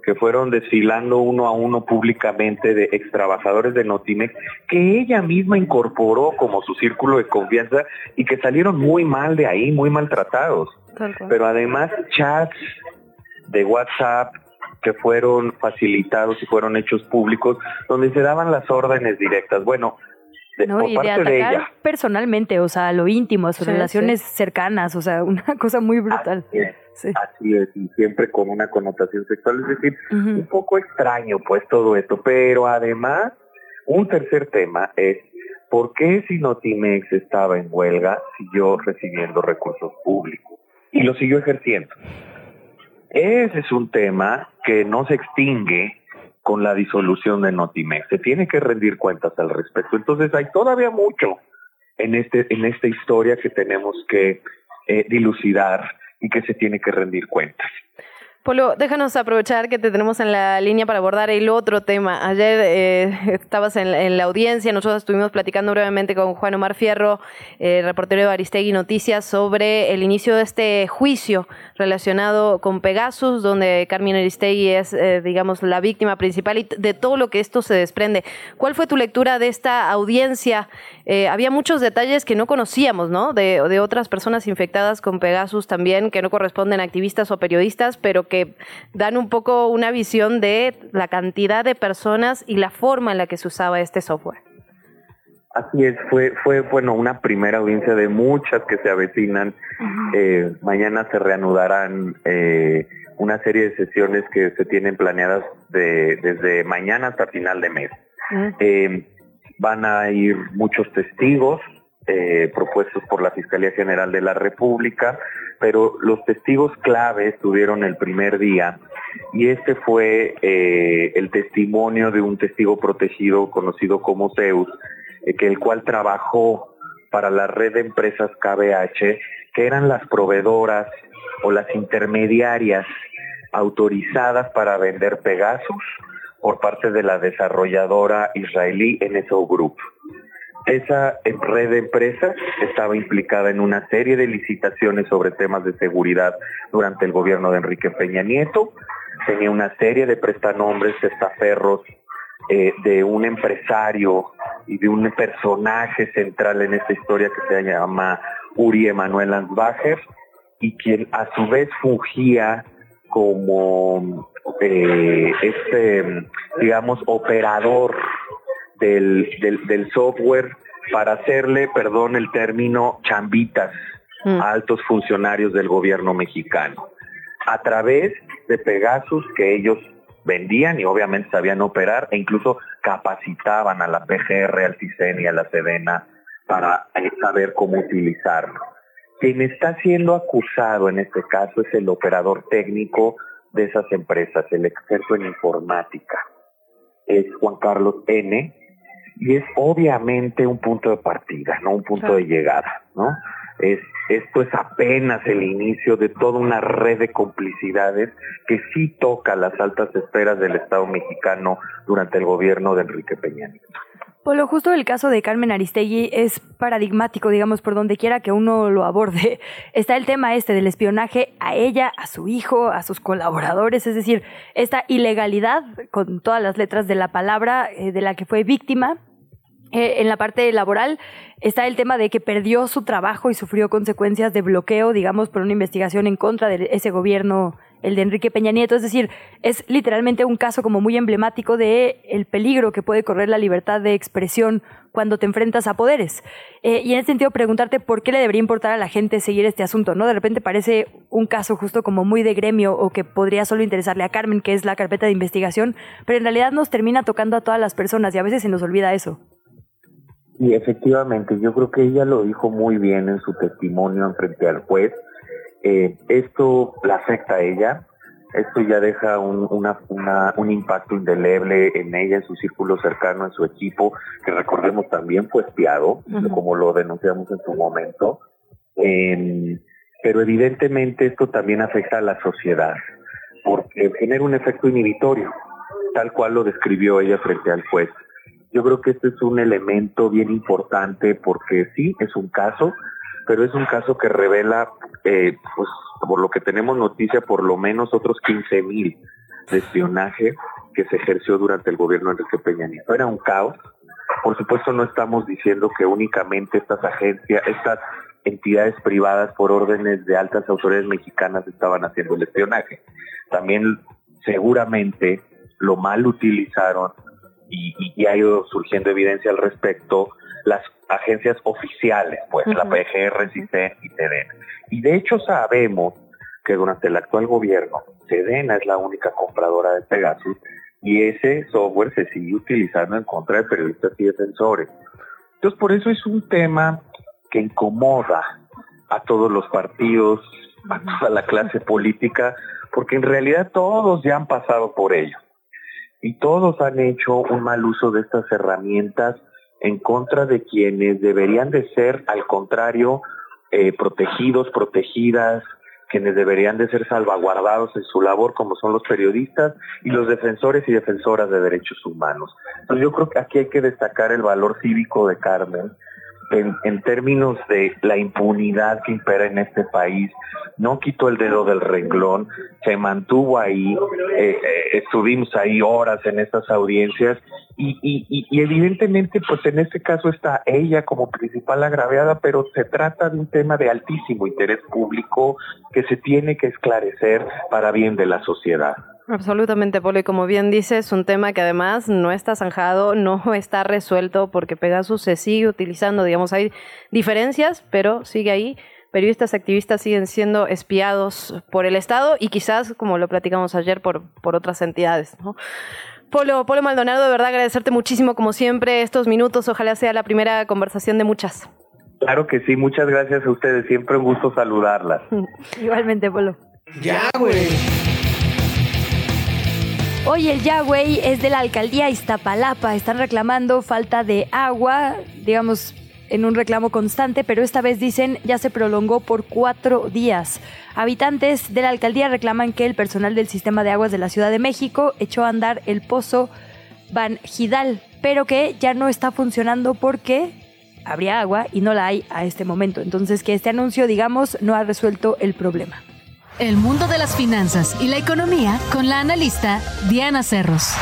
que fueron desfilando uno a uno públicamente de ex trabajadores de Notimex, que ella misma incorporó como su círculo de confianza y que salieron muy mal de ahí, muy maltratados. Pero además chats de WhatsApp que fueron facilitados y fueron hechos públicos, donde se daban las órdenes directas. Bueno, de, no, y de atacar personalmente, o sea, lo íntimo, sus relaciones cercanas, o sea, una cosa muy brutal. Así es, y siempre con una connotación sexual, es decir, un poco extraño pues todo esto, pero además, un tercer tema es, ¿por qué si Notimex estaba en huelga siguió recibiendo recursos públicos? Y lo siguió ejerciendo. Ese es un tema que no se extingue con la disolución de Notimex. Se tiene que rendir cuentas al respecto. Entonces hay todavía mucho en este en esta historia que tenemos que eh, dilucidar y que se tiene que rendir cuentas. Polo, déjanos aprovechar que te tenemos en la línea para abordar el otro tema. Ayer eh, estabas en, la audiencia, nosotros estuvimos platicando brevemente con Juan Omar Fierro, eh, reportero de Aristegui Noticias, sobre el inicio de este juicio relacionado con Pegasus, donde Carmen Aristegui es, eh, digamos, la víctima principal y de todo lo que esto se desprende. ¿Cuál fue tu lectura de esta audiencia? había muchos detalles que no conocíamos, ¿no? De, de otras personas infectadas con Pegasus también, que no corresponden a activistas o periodistas, pero que que dan un poco una visión de la cantidad de personas y la forma en la que se usaba este software. Así es, fue, fue bueno, una primera audiencia de muchas que se avecinan. Eh, mañana se reanudarán eh, una serie de sesiones que se tienen planeadas de, desde mañana hasta final de mes. Eh, van a ir muchos testigos propuestos por la Fiscalía General de la República, pero los testigos clave estuvieron el primer día y este fue eh, el testimonio de un testigo protegido conocido como Zeus, eh, que el cual trabajó para la red de empresas KBH, que eran las proveedoras o las intermediarias autorizadas para vender Pegasus por parte de la desarrolladora israelí NSO Group. Esa red de empresas estaba implicada en una serie de licitaciones sobre temas de seguridad durante el gobierno de Enrique Peña Nieto. Tenía una serie de prestanombres, testaferros eh, de un empresario y de un personaje central en esta historia que se llama Uri Emanuel Ansbacher y quien a su vez fungía como eh, este, digamos, operador del, del, software para hacerle, perdón el término, chambitas mm. a altos funcionarios del gobierno mexicano, a través de Pegasus que ellos vendían y obviamente sabían operar e incluso capacitaban a la PGR, al CISEN y a la Sedena para eh, saber cómo utilizarlo. Quien está siendo acusado en este caso es el operador técnico de esas empresas, el experto en informática. Es Juan Carlos N., y es obviamente un punto de partida, no un punto de llegada, ¿no? Es, esto es apenas el inicio de toda una red de complicidades que sí toca las altas esferas del Estado mexicano durante el gobierno de Enrique Peña Nieto. Polo, justo el caso de Carmen Aristegui es paradigmático, digamos, por donde quiera que uno lo aborde. Está el tema este del espionaje a ella, a su hijo, a sus colaboradores, es decir, esta ilegalidad, con todas las letras de la palabra, eh, de la que fue víctima, eh, en la parte laboral está el tema de que perdió su trabajo y sufrió consecuencias de bloqueo, digamos, por una investigación en contra de ese gobierno, el de Enrique Peña Nieto. Es decir, es literalmente un caso como muy emblemático de el peligro que puede correr la libertad de expresión cuando te enfrentas a poderes. Eh, y en ese sentido, preguntarte por qué le debería importar a la gente seguir este asunto, ¿no? De repente parece un caso justo como muy de gremio o que podría solo interesarle a Carmen, que es la carpeta de investigación, pero en realidad nos termina tocando a todas las personas y a veces se nos olvida eso. Y efectivamente, yo creo que ella lo dijo muy bien en su testimonio en frente al juez. Eh, esto la afecta a ella, esto ya deja un, una, un impacto indeleble en ella, en su círculo cercano, en su equipo, que recordemos también fue espiado, como lo denunciamos en su momento. pero evidentemente esto también afecta a la sociedad, porque genera un efecto inhibitorio, tal cual lo describió ella frente al juez. Yo creo que este es un elemento bien importante porque sí, es un caso, pero es un caso que revela, eh, pues por lo que tenemos noticia, por lo menos otros 15 mil de espionaje que se ejerció durante el gobierno de Enrique Peña Nieto. Era un caos. Por supuesto, no estamos diciendo que únicamente estas agencias, estas entidades privadas por órdenes de altas autoridades mexicanas estaban haciendo el espionaje. También seguramente lo mal utilizaron y, y, ha ido surgiendo evidencia al respecto las agencias oficiales, pues la PGR, CITEN y TEDENA. Y de hecho sabemos que durante el actual gobierno, Sedena es la única compradora de Pegasus y ese software se sigue utilizando en contra de periodistas y defensores. Entonces, por eso es un tema que incomoda a todos los partidos, a toda la clase política, porque en realidad todos ya han pasado por ello. Y todos han hecho un mal uso de estas herramientas en contra de quienes deberían de ser, al contrario, eh, protegidos, protegidas, quienes deberían de ser salvaguardados en su labor, como son los periodistas y los defensores y defensoras de derechos humanos. Entonces yo creo que aquí hay que destacar el valor cívico de Carmen, en, términos de la impunidad que impera en este país, no quitó el dedo del renglón, se mantuvo ahí, eh, eh, estuvimos ahí horas en estas audiencias y, evidentemente pues en este caso está ella como principal agraviada, pero se trata de un tema de altísimo interés público que se tiene que esclarecer para bien de la sociedad. Absolutamente, Polo. Y como bien dices, un tema que además no está zanjado, no está resuelto porque Pegasus se sigue utilizando. Digamos, hay diferencias, pero sigue ahí. Periodistas, activistas siguen siendo espiados por el Estado y quizás, como lo platicamos ayer, por, por otras entidades. Polo, Polo Maldonado, de verdad agradecerte muchísimo, como siempre, estos minutos. Ojalá sea la primera conversación de muchas. Claro que sí, muchas gracias a ustedes. Siempre un gusto saludarlas. Igualmente, Polo. Ya, güey. Hoy el Yahweh es de la alcaldía Iztapalapa. Están reclamando falta de agua, digamos, en un reclamo constante, pero esta vez dicen ya se prolongó por cuatro días. Habitantes de la alcaldía reclaman que el personal del sistema de aguas de la Ciudad de México echó a andar el pozo Van Gidal, pero que ya no está funcionando porque habría agua y no la hay a este momento. Entonces que este anuncio, digamos, no ha resuelto el problema. El mundo de las finanzas y la economía con la analista Diana Cerros.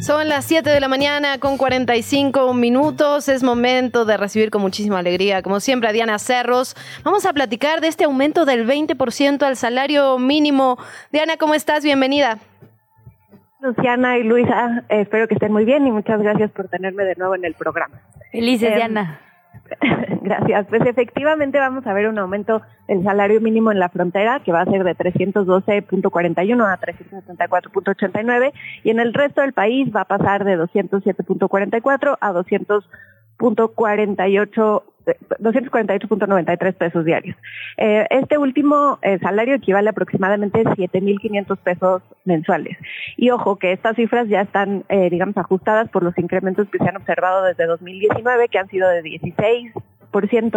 Son las 7 de la mañana con 45 minutos. Es momento de recibir con muchísima alegría, como siempre, a Diana Cerros. Vamos a platicar de este aumento del 20% al salario mínimo. Diana, ¿cómo estás? Bienvenida. Luciana y Luisa, espero que estén muy bien y muchas gracias por tenerme de nuevo en el programa. Felices, em, Diana. Gracias. Pues efectivamente vamos a ver un aumento del salario mínimo en la frontera que va a ser de 312.41 a 374.89 y en el resto del país va a pasar de 207.44 a 200.48 248.93 pesos diarios. Eh, este último eh, salario equivale aproximadamente a 7.500 pesos mensuales. Y ojo que estas cifras ya están, eh, digamos, ajustadas por los incrementos que se han observado desde 2019, que han sido de 16%,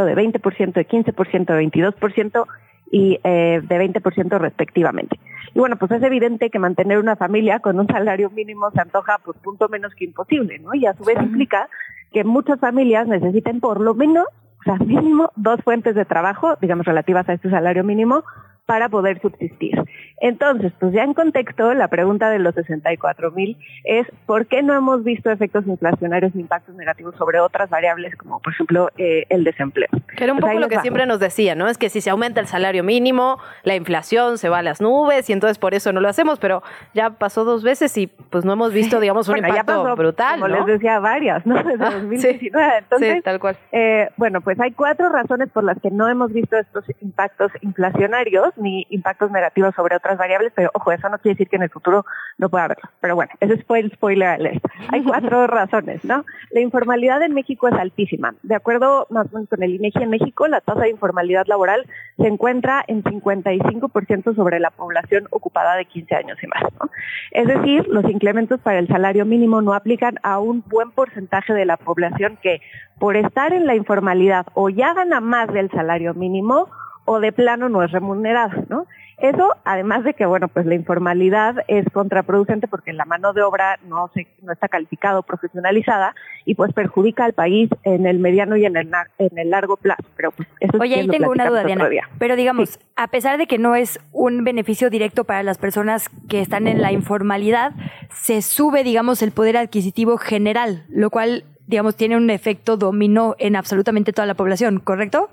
de 20%, de 15%, de 22% y eh, de 20% respectivamente. Y bueno, pues es evidente que mantener una familia con un salario mínimo se antoja pues punto menos que imposible, ¿no? Y a su vez implica que muchas familias necesiten por lo menos, o sea, mínimo dos fuentes de trabajo, digamos, relativas a este salario mínimo, para poder subsistir. Entonces, pues ya en contexto, la pregunta de los 64 mil es ¿por qué no hemos visto efectos inflacionarios ni impactos negativos sobre otras variables como, por ejemplo, eh, el desempleo? Que era un pues poco lo que siempre nos decía, ¿no? Es que si se aumenta el salario mínimo, la inflación se va a las nubes y entonces por eso no lo hacemos, pero ya pasó dos veces y pues no hemos visto, digamos, un impacto brutal, Como les decía, varias, ¿no? Desde 2019. Ah, entonces, tal cual. Eh, bueno, pues hay cuatro razones por las que no hemos visto estos impactos inflacionarios ni impactos negativos sobre otras variables, pero ojo, eso no quiere decir que en el futuro no pueda haberlo. Pero bueno, ese fue el spoiler alert. Hay cuatro razones, ¿no? La informalidad en México es altísima. De acuerdo más o menos con el INEGI en México, la tasa de informalidad laboral se encuentra en 55% sobre la población ocupada de 15 años y más. ¿no? Es decir, los incrementos para el salario mínimo no aplican a un buen porcentaje de la población que por estar en la informalidad o ya gana más del salario mínimo o de plano no es remunerado, ¿no? Eso, además de que, bueno, pues la informalidad es contraproducente porque la mano de obra no, se, no está calificada o profesionalizada y pues perjudica al país en el mediano y en el, en el largo plazo. Pero pues, eso Oye, ahí tengo una duda, Diana. Pero digamos, a pesar de que no es un beneficio directo para las personas que están en la informalidad, se sube, digamos, el poder adquisitivo general, lo cual, digamos, tiene un efecto dominó en absolutamente toda la población, ¿correcto?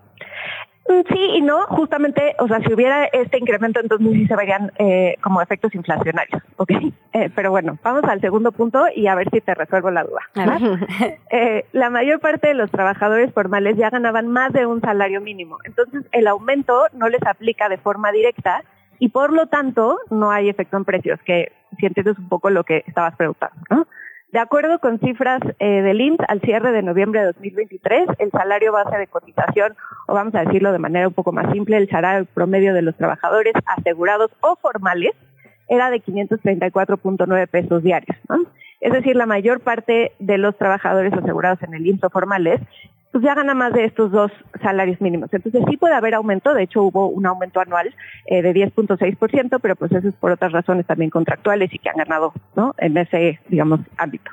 Mm, sí y no, justamente, o sea, si hubiera este incremento, entonces sí se verían eh, como efectos inflacionarios, ¿ok? Eh, pero bueno, vamos al segundo punto y a ver si te resuelvo la duda. eh, la mayor parte de los trabajadores formales ya ganaban más de un salario mínimo, entonces el aumento no les aplica de forma directa y por lo tanto no hay efecto en precios, que si entiendes un poco lo que estabas preguntando, ¿no? De acuerdo con cifras eh, del IMSS, al cierre de noviembre de 2023, el salario base de cotización, o vamos a decirlo de manera un poco más simple, el salario promedio de los trabajadores asegurados o formales, era de 534.9 pesos diarios. Es decir, la mayor parte de los trabajadores asegurados en el IMSS formales pues ya gana más de estos dos salarios mínimos. Entonces sí puede haber aumento, de hecho hubo un aumento anual eh, de 10.6%, pero pues eso es por otras razones también contractuales y que han ganado ¿no? en ese, digamos, ámbito.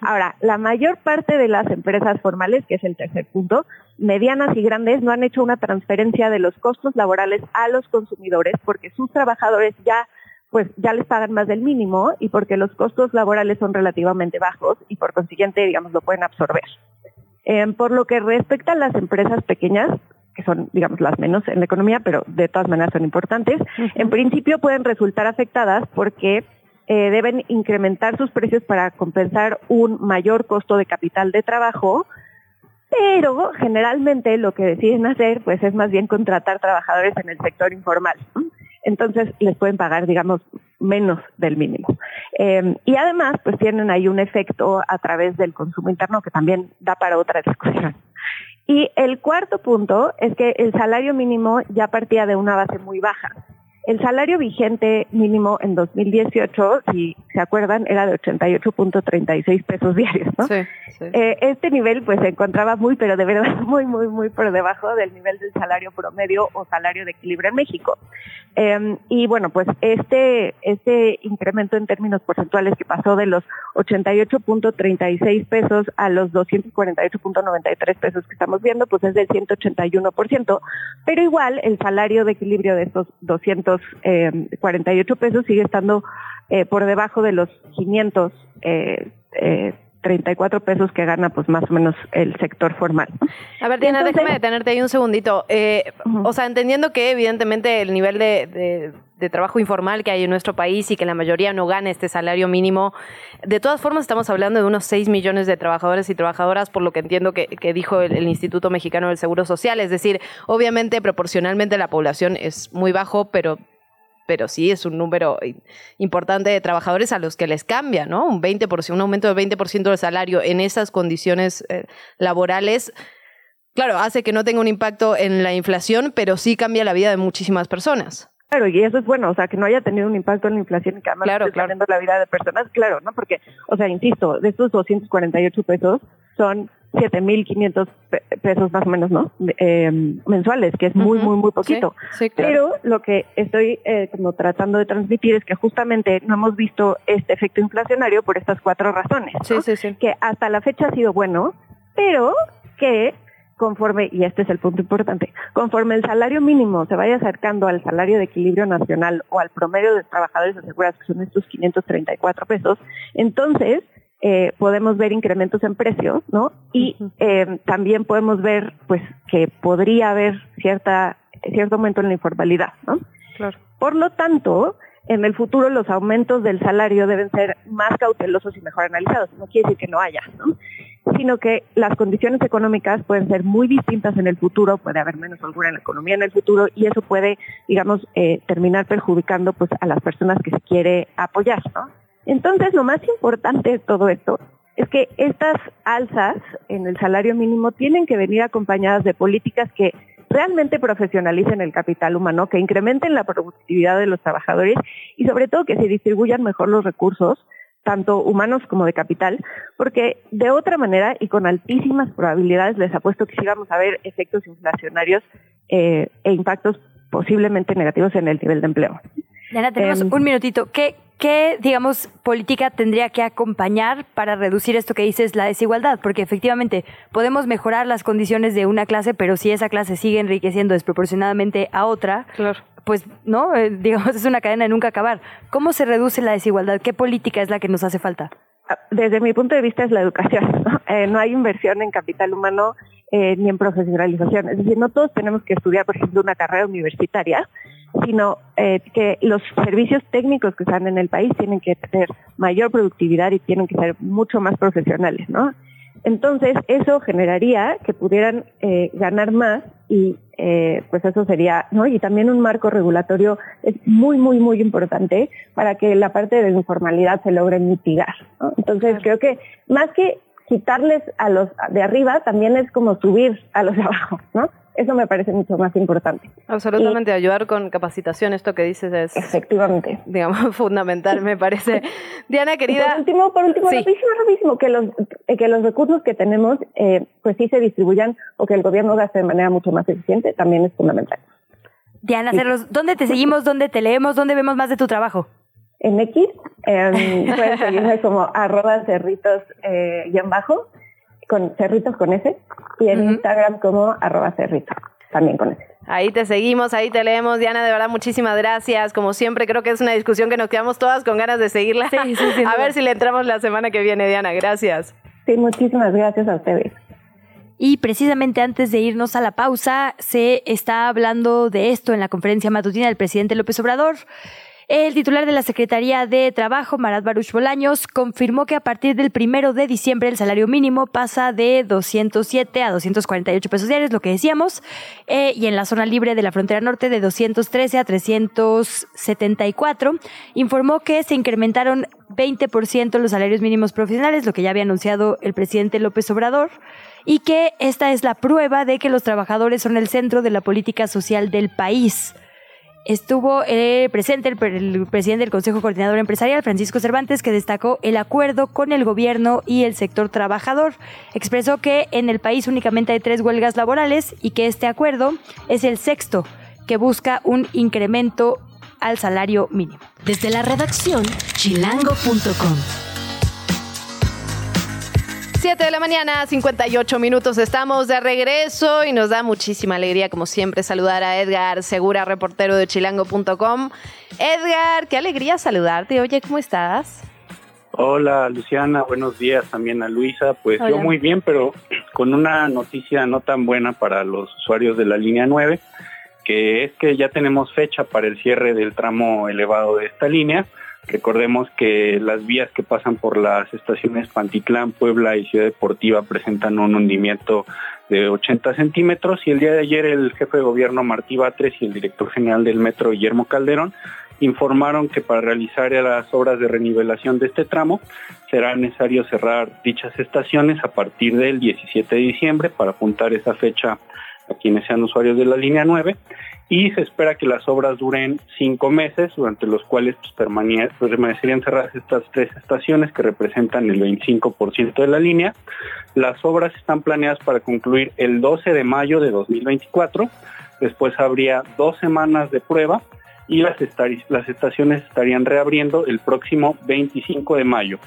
Ahora, la mayor parte de las empresas formales, que es el tercer punto, medianas y grandes, no han hecho una transferencia de los costos laborales a los consumidores porque sus trabajadores ya pues ya les pagan más del mínimo y porque los costos laborales son relativamente bajos y por consiguiente, digamos, lo pueden absorber. Em, por lo que respecta a las empresas pequeñas, que son, digamos, las menos en la economía, pero de todas maneras son importantes, en principio pueden resultar afectadas porque eh, deben incrementar sus precios para compensar un mayor costo de capital de trabajo, pero generalmente lo que deciden hacer pues es más bien contratar trabajadores en el sector informal entonces les pueden pagar, digamos, menos del mínimo. Eh, y además, pues tienen ahí un efecto a través del consumo interno que también da para otra discusión. Y el cuarto punto es que el salario mínimo ya partía de una base muy baja. El salario vigente mínimo en 2018, si se acuerdan, era de 88.36 pesos diarios, ¿no? Sí, eh, este nivel pues se encontraba muy, pero de verdad muy, muy, muy por debajo del nivel del salario promedio o salario de equilibrio en México. Em, y bueno, pues este, este incremento en términos porcentuales que pasó de los 88.36 pesos a los 248.93 pesos que estamos viendo, pues es del 181%, pero igual el salario de equilibrio de estos 248 eh, pesos sigue estando eh, por debajo de los 500 eh, eh 34 pesos que gana pues más o menos el sector formal. A ver, Diana, déjame detenerte ahí un segundito. Eh, o sea, entendiendo que evidentemente el nivel de, trabajo informal que hay en nuestro país y que la mayoría no gana este salario mínimo, de todas formas estamos hablando de unos 6 millones de trabajadores y trabajadoras, por lo que entiendo que, dijo el, el, Instituto Mexicano del Seguro Social. Es decir, obviamente proporcionalmente la población es muy bajo, pero pero sí es un número importante de trabajadores a los que les cambia, ¿no? Un 20%, un aumento del 20% del salario en esas condiciones eh, laborales, claro, hace que no tenga un impacto en la inflación, pero sí cambia la vida de muchísimas personas. Claro, y eso es bueno, o sea, que no haya tenido un impacto en la inflación y que además claro, cambiando la vida de personas, claro, ¿no? Porque, o sea, insisto, de estos 248 pesos son 7.500 pesos más o menos, ¿no? Eh, mensuales, que es muy, muy, muy poquito. Pero lo que estoy eh, como tratando de transmitir es que justamente no hemos visto este efecto inflacionario por estas cuatro razones. Sí, sí, sí. Que hasta la fecha ha sido bueno, pero que conforme, y este es el punto importante, conforme el salario mínimo se vaya acercando al salario de equilibrio nacional o al promedio de trabajadores asegurados, que son estos 534 pesos, entonces eh, podemos ver incrementos en precios, ¿no? Y eh, también podemos ver, pues, que podría haber cierta, cierto aumento en la informalidad, ¿no? Claro. Por lo tanto, en el futuro los aumentos del salario deben ser más cautelosos y mejor analizados. No quiere decir que no haya, ¿no? sino que las condiciones económicas pueden ser muy distintas en el futuro, puede haber menos holgura en la economía en el futuro y eso puede, digamos, eh, terminar perjudicando pues a las personas que se quiere apoyar, ¿no? Entonces, lo más importante de todo esto es que estas alzas en el salario mínimo tienen que venir acompañadas de políticas que realmente profesionalicen el capital humano, que incrementen la productividad de los trabajadores y sobre todo que se distribuyan mejor los recursos tanto humanos como de capital, porque de otra manera y con altísimas probabilidades les apuesto que sí vamos a ver efectos inflacionarios eh, e impactos posiblemente negativos en el nivel de empleo. Diana, tenemos Em, un minutito. ¿Qué, ¿Qué, digamos, política tendría que acompañar para reducir esto que dices, la desigualdad? Porque efectivamente podemos mejorar las condiciones de una clase, pero si esa clase sigue enriqueciendo desproporcionadamente a otra, pues no, Eh, digamos, es una cadena de nunca acabar. ¿Cómo se reduce la desigualdad? ¿Qué política es la que nos hace falta? desde mi punto de vista es la educación. ¿no? Eh, no hay inversión en capital humano eh, ni en profesionalización. Es decir, no todos tenemos que estudiar, por ejemplo, una carrera universitaria, sino eh, que los servicios técnicos que están en el país tienen que tener mayor productividad y tienen que ser mucho más profesionales, ¿no? Entonces, eso generaría que pudieran eh, ganar más y eh, pues eso sería, ¿no? Y también un marco regulatorio es muy, muy, muy importante para que la parte de la informalidad se logre mitigar, ¿no? Entonces, creo que más que quitarles a los de arriba, también es como subir a los de abajo, ¿no? Eso me parece mucho más importante. Absolutamente, ayudar con capacitación, esto que dices es... Efectivamente. Digamos, fundamental, me parece. Diana, querida... Por último, por último, Sí. rapidísimo, rapidísimo, que los, eh, que los recursos que tenemos, eh, pues sí se distribuyan o que el gobierno gaste de manera mucho más eficiente, también es fundamental. Diana Cerros, ¿dónde te seguimos? ¿Dónde te leemos? ¿Dónde vemos más de tu trabajo? En X, eh, pueden seguirme como arroba cerritos eh, guion bajo, con cerritos con S, y en Instagram como arroba cerritos, también con S. Ahí te seguimos, ahí te leemos. Diana, de verdad, muchísimas gracias. Como siempre, creo que es una discusión que nos quedamos todas con ganas de seguirla. a ver si le entramos la semana que viene, Diana. Gracias. Sí, muchísimas gracias a ustedes. Y precisamente antes de irnos a la pausa, se está hablando de esto en la conferencia matutina del presidente López Obrador. El titular de la Secretaría de Trabajo, Marat Baruch Bolaños, confirmó que a partir del primero de diciembre el salario mínimo pasa de 207 a 248 pesos diarios, lo que decíamos, eh, y en la zona libre de la frontera norte de 213 a 374. Informó que se incrementaron 20% los salarios mínimos profesionales, lo que ya había anunciado el presidente López Obrador y que esta es la prueba de que los trabajadores son el centro de la política social del país. Estuvo eh, presente el, el presidente del Consejo Coordinador Empresarial, Francisco Cervantes, que destacó el acuerdo con el gobierno y el sector trabajador. Expresó que en el país únicamente hay tres huelgas laborales y que este acuerdo es el sexto que busca un incremento al salario mínimo. Desde la redacción, chilango.com. 7 de la mañana, 58 minutos. Estamos de regreso y nos da muchísima alegría, como siempre, saludar a Edgar Segura, reportero de chilango.com. Edgar, qué alegría saludarte. Oye, ¿cómo estás? Hola Luciana, buenos días también a Luisa. Pues yo muy bien, pero con una noticia no tan buena para los usuarios de la línea 9, que es que ya tenemos fecha para el cierre del tramo elevado de esta línea. Recordemos que las vías que pasan por las estaciones Pantitlán, Puebla y Ciudad Deportiva presentan un hundimiento de 80 centímetros y el día de ayer el jefe de gobierno Martí Batres y el director general del metro Guillermo Calderón informaron que para realizar las obras de renivelación de este tramo será necesario cerrar dichas estaciones a partir del 17 de diciembre para apuntar esa fecha a quienes sean usuarios de la línea 9 y se espera que las obras duren cinco meses, durante los cuales pues, permane- permanecerían cerradas estas tres estaciones que representan el 25% de la línea. Las obras están planeadas para concluir el 12 de mayo de 2024, después habría dos semanas de prueba y las, estaciones estarían reabriendo el próximo 25 de mayo.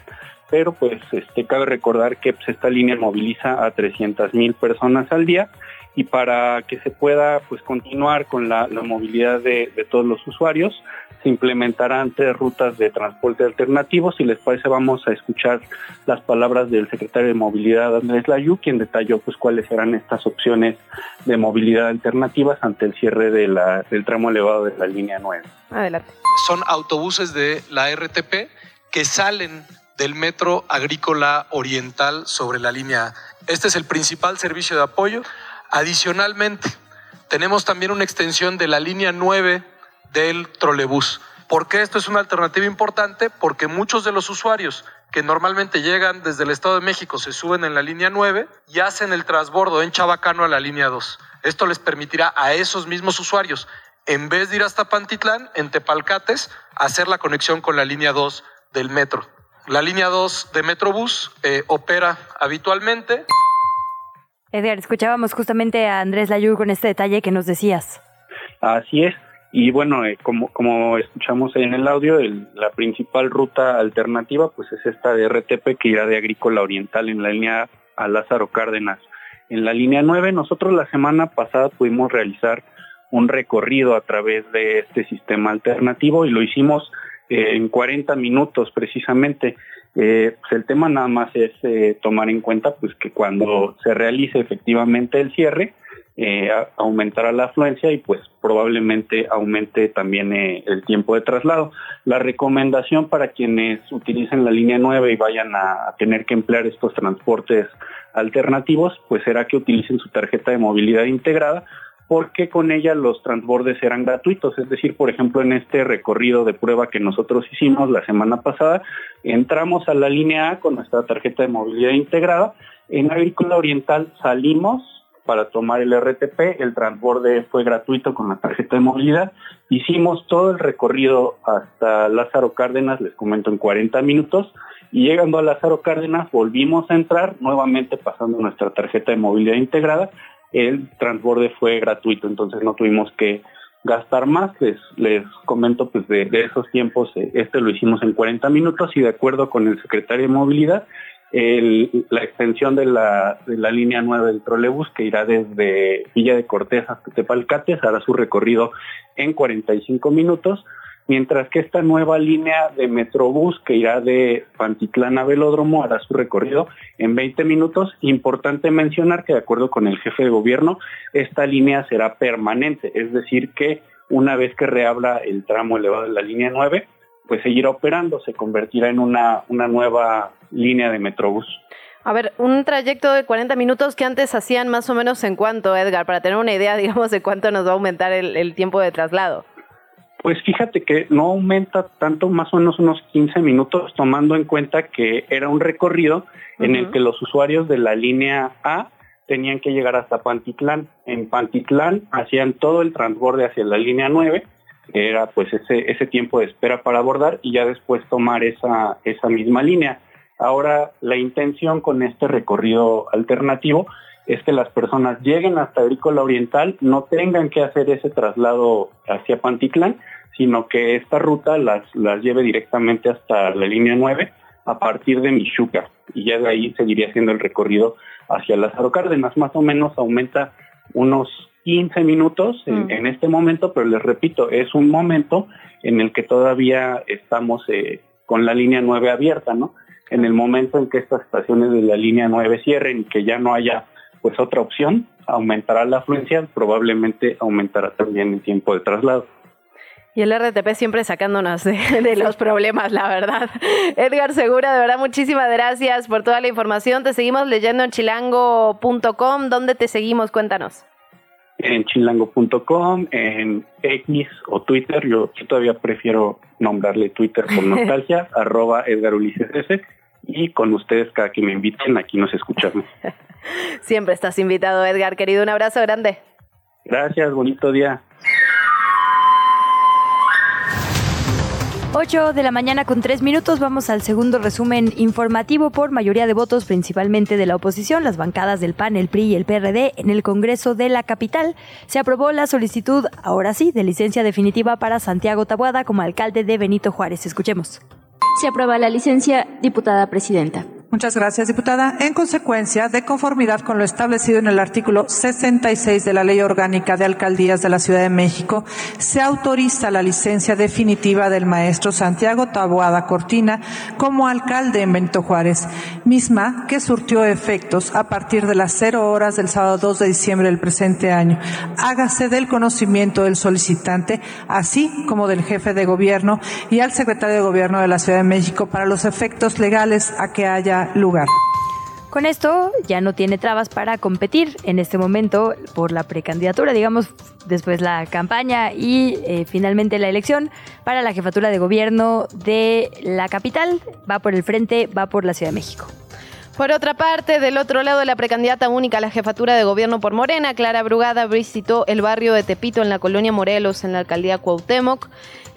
Pero pues este, cabe recordar que pues, esta línea moviliza a 300 mil personas al día y para que se pueda pues continuar con la, la movilidad de, de todos los usuarios se implementarán tres rutas de transporte alternativos. Si les parece, vamos a escuchar las palabras del secretario de Movilidad, Andrés Layú, quien detalló pues cuáles serán estas opciones de movilidad alternativas ante el cierre de la- del tramo elevado de la línea 9. Adelante. son autobuses de la RTP que salen del Metro Agrícola Oriental sobre la línea A. Este es el principal servicio de apoyo. Adicionalmente, tenemos también una extensión de la línea 9 del trolebús. ¿Por qué esto es una alternativa importante? Porque muchos de los usuarios que normalmente llegan desde el Estado de México se suben en la línea 9 y hacen el transbordo en Chabacano a la línea 2. Esto les permitirá a esos mismos usuarios, en vez de ir hasta Pantitlán, en Tepalcates, hacer la conexión con la línea 2 del metro. La línea 2 de Metrobús eh, opera habitualmente. Edgar, escuchábamos justamente a Andrés Layú con este detalle que nos decías. Así es. Y bueno, eh, como, como escuchamos en el audio, la principal ruta alternativa pues es esta de RTP que irá de Agrícola Oriental en la línea a Lázaro Cárdenas. En la línea 9, nosotros la semana pasada pudimos realizar un recorrido a través de este sistema alternativo y lo hicimos eh, en 40 minutos precisamente. Eh, pues el tema nada más es eh, tomar en cuenta pues que cuando se realice efectivamente el cierre aumentará la afluencia y pues probablemente aumente también el tiempo de traslado. La recomendación para quienes utilicen la línea 9 y vayan a tener que emplear estos transportes alternativos pues será que utilicen su tarjeta de movilidad integrada porque con ella los transbordes eran gratuitos. Es decir, por ejemplo, en este recorrido de prueba que nosotros hicimos la semana pasada, entramos a la línea A con nuestra tarjeta de movilidad integrada. En Agrícola Oriental salimos para tomar el RTP, el transborde fue gratuito con la tarjeta de movilidad. Hicimos todo el recorrido hasta Lázaro Cárdenas, les comento, en 40 minutos. Y llegando a Lázaro Cárdenas, volvimos a entrar, nuevamente pasando nuestra tarjeta de movilidad integrada, el transborde fue gratuito, entonces no tuvimos que gastar más. Les, les comento pues de, esos tiempos, eh, este lo hicimos en 40 minutos y de acuerdo con el secretario de Movilidad, la extensión de la, de la línea 9 del trolebús que irá desde Villa de Cortés hasta Tepalcates hará su recorrido en 45 minutos mientras que esta nueva línea de Metrobús que irá de Pantitlán a Velódromo hará su recorrido en 20 minutos. Importante mencionar que de acuerdo con el jefe de gobierno, esta línea será permanente, es decir, que una vez que reabra el tramo elevado de la línea 9, pues seguirá operando, se convertirá en una, una nueva línea de Metrobús. A ver, un trayecto de 40 minutos que antes hacían más o menos en cuánto, Edgar, para tener una idea, digamos, de cuánto nos va a aumentar el tiempo de traslado. Pues fíjate que no aumenta tanto, más o menos unos 15 minutos, tomando en cuenta que era un recorrido en el que los usuarios de la línea A tenían que llegar hasta Pantitlán. En Pantitlán hacían todo el transborde hacia la línea 9, era pues ese, ese tiempo de espera para abordar y ya después tomar esa, esa misma línea. Ahora la intención con este recorrido alternativo es que las personas lleguen hasta Agrícola Oriental, no tengan que hacer ese traslado hacia Pantitlán, sino que esta ruta las, las lleve directamente hasta la línea 9 a partir de Michuca y ya de ahí seguiría haciendo el recorrido hacia Lázaro Cárdenas. Más o menos aumenta unos 15 minutos en, mm. este momento, pero les repito, es un momento en el que todavía estamos eh, con la línea 9 abierta, ¿no? En el momento en que estas estaciones de la línea 9 cierren y que ya no haya pues otra opción, aumentará la afluencia, probablemente aumentará también el tiempo de traslado. Y el RTP siempre sacándonos de, los problemas, la verdad. Edgar Segura, de verdad, muchísimas gracias por toda la información. Te seguimos leyendo en chilango.com. ¿Dónde te seguimos? Cuéntanos. En chilango.com, en X o Twitter. Yo, todavía prefiero nombrarle Twitter por nostalgia, arroba Edgar Ulises S. Y con ustedes, cada que me inviten, aquí nos escuchamos. Siempre estás invitado, Edgar, querido. Un abrazo grande. Gracias, bonito día. 8 de la mañana con 3 minutos vamos al segundo resumen informativo por mayoría de votos principalmente de la oposición, las bancadas del PAN, el PRI y el PRD en el Congreso de la capital. Se aprobó la solicitud, ahora sí, de licencia definitiva para Santiago Tabuada como alcalde de Benito Juárez. Escuchemos. Se aprueba la licencia, diputada presidenta. Muchas gracias, diputada. En consecuencia, de conformidad con lo establecido en el artículo 66 de la Ley Orgánica de Alcaldías de la Ciudad de México, se autoriza la licencia definitiva del maestro Santiago Taboada Cortina como alcalde en Benito Juárez, misma que surtió efectos a partir de las cero horas del sábado 2 de diciembre del presente año. Hágase del conocimiento del solicitante, así como del jefe de gobierno y al secretario de gobierno de la Ciudad de México para los efectos legales a que haya lugar. Con esto ya no tiene trabas para competir en este momento por la precandidatura, digamos, después la campaña y eh, finalmente la elección para la jefatura de gobierno de la capital. Va por el frente, va por la Ciudad de México. Por otra parte, del otro lado, la precandidata única a la jefatura de gobierno por Morena, Clara Brugada, visitó el barrio de Tepito en la colonia Morelos, en la alcaldía Cuauhtémoc.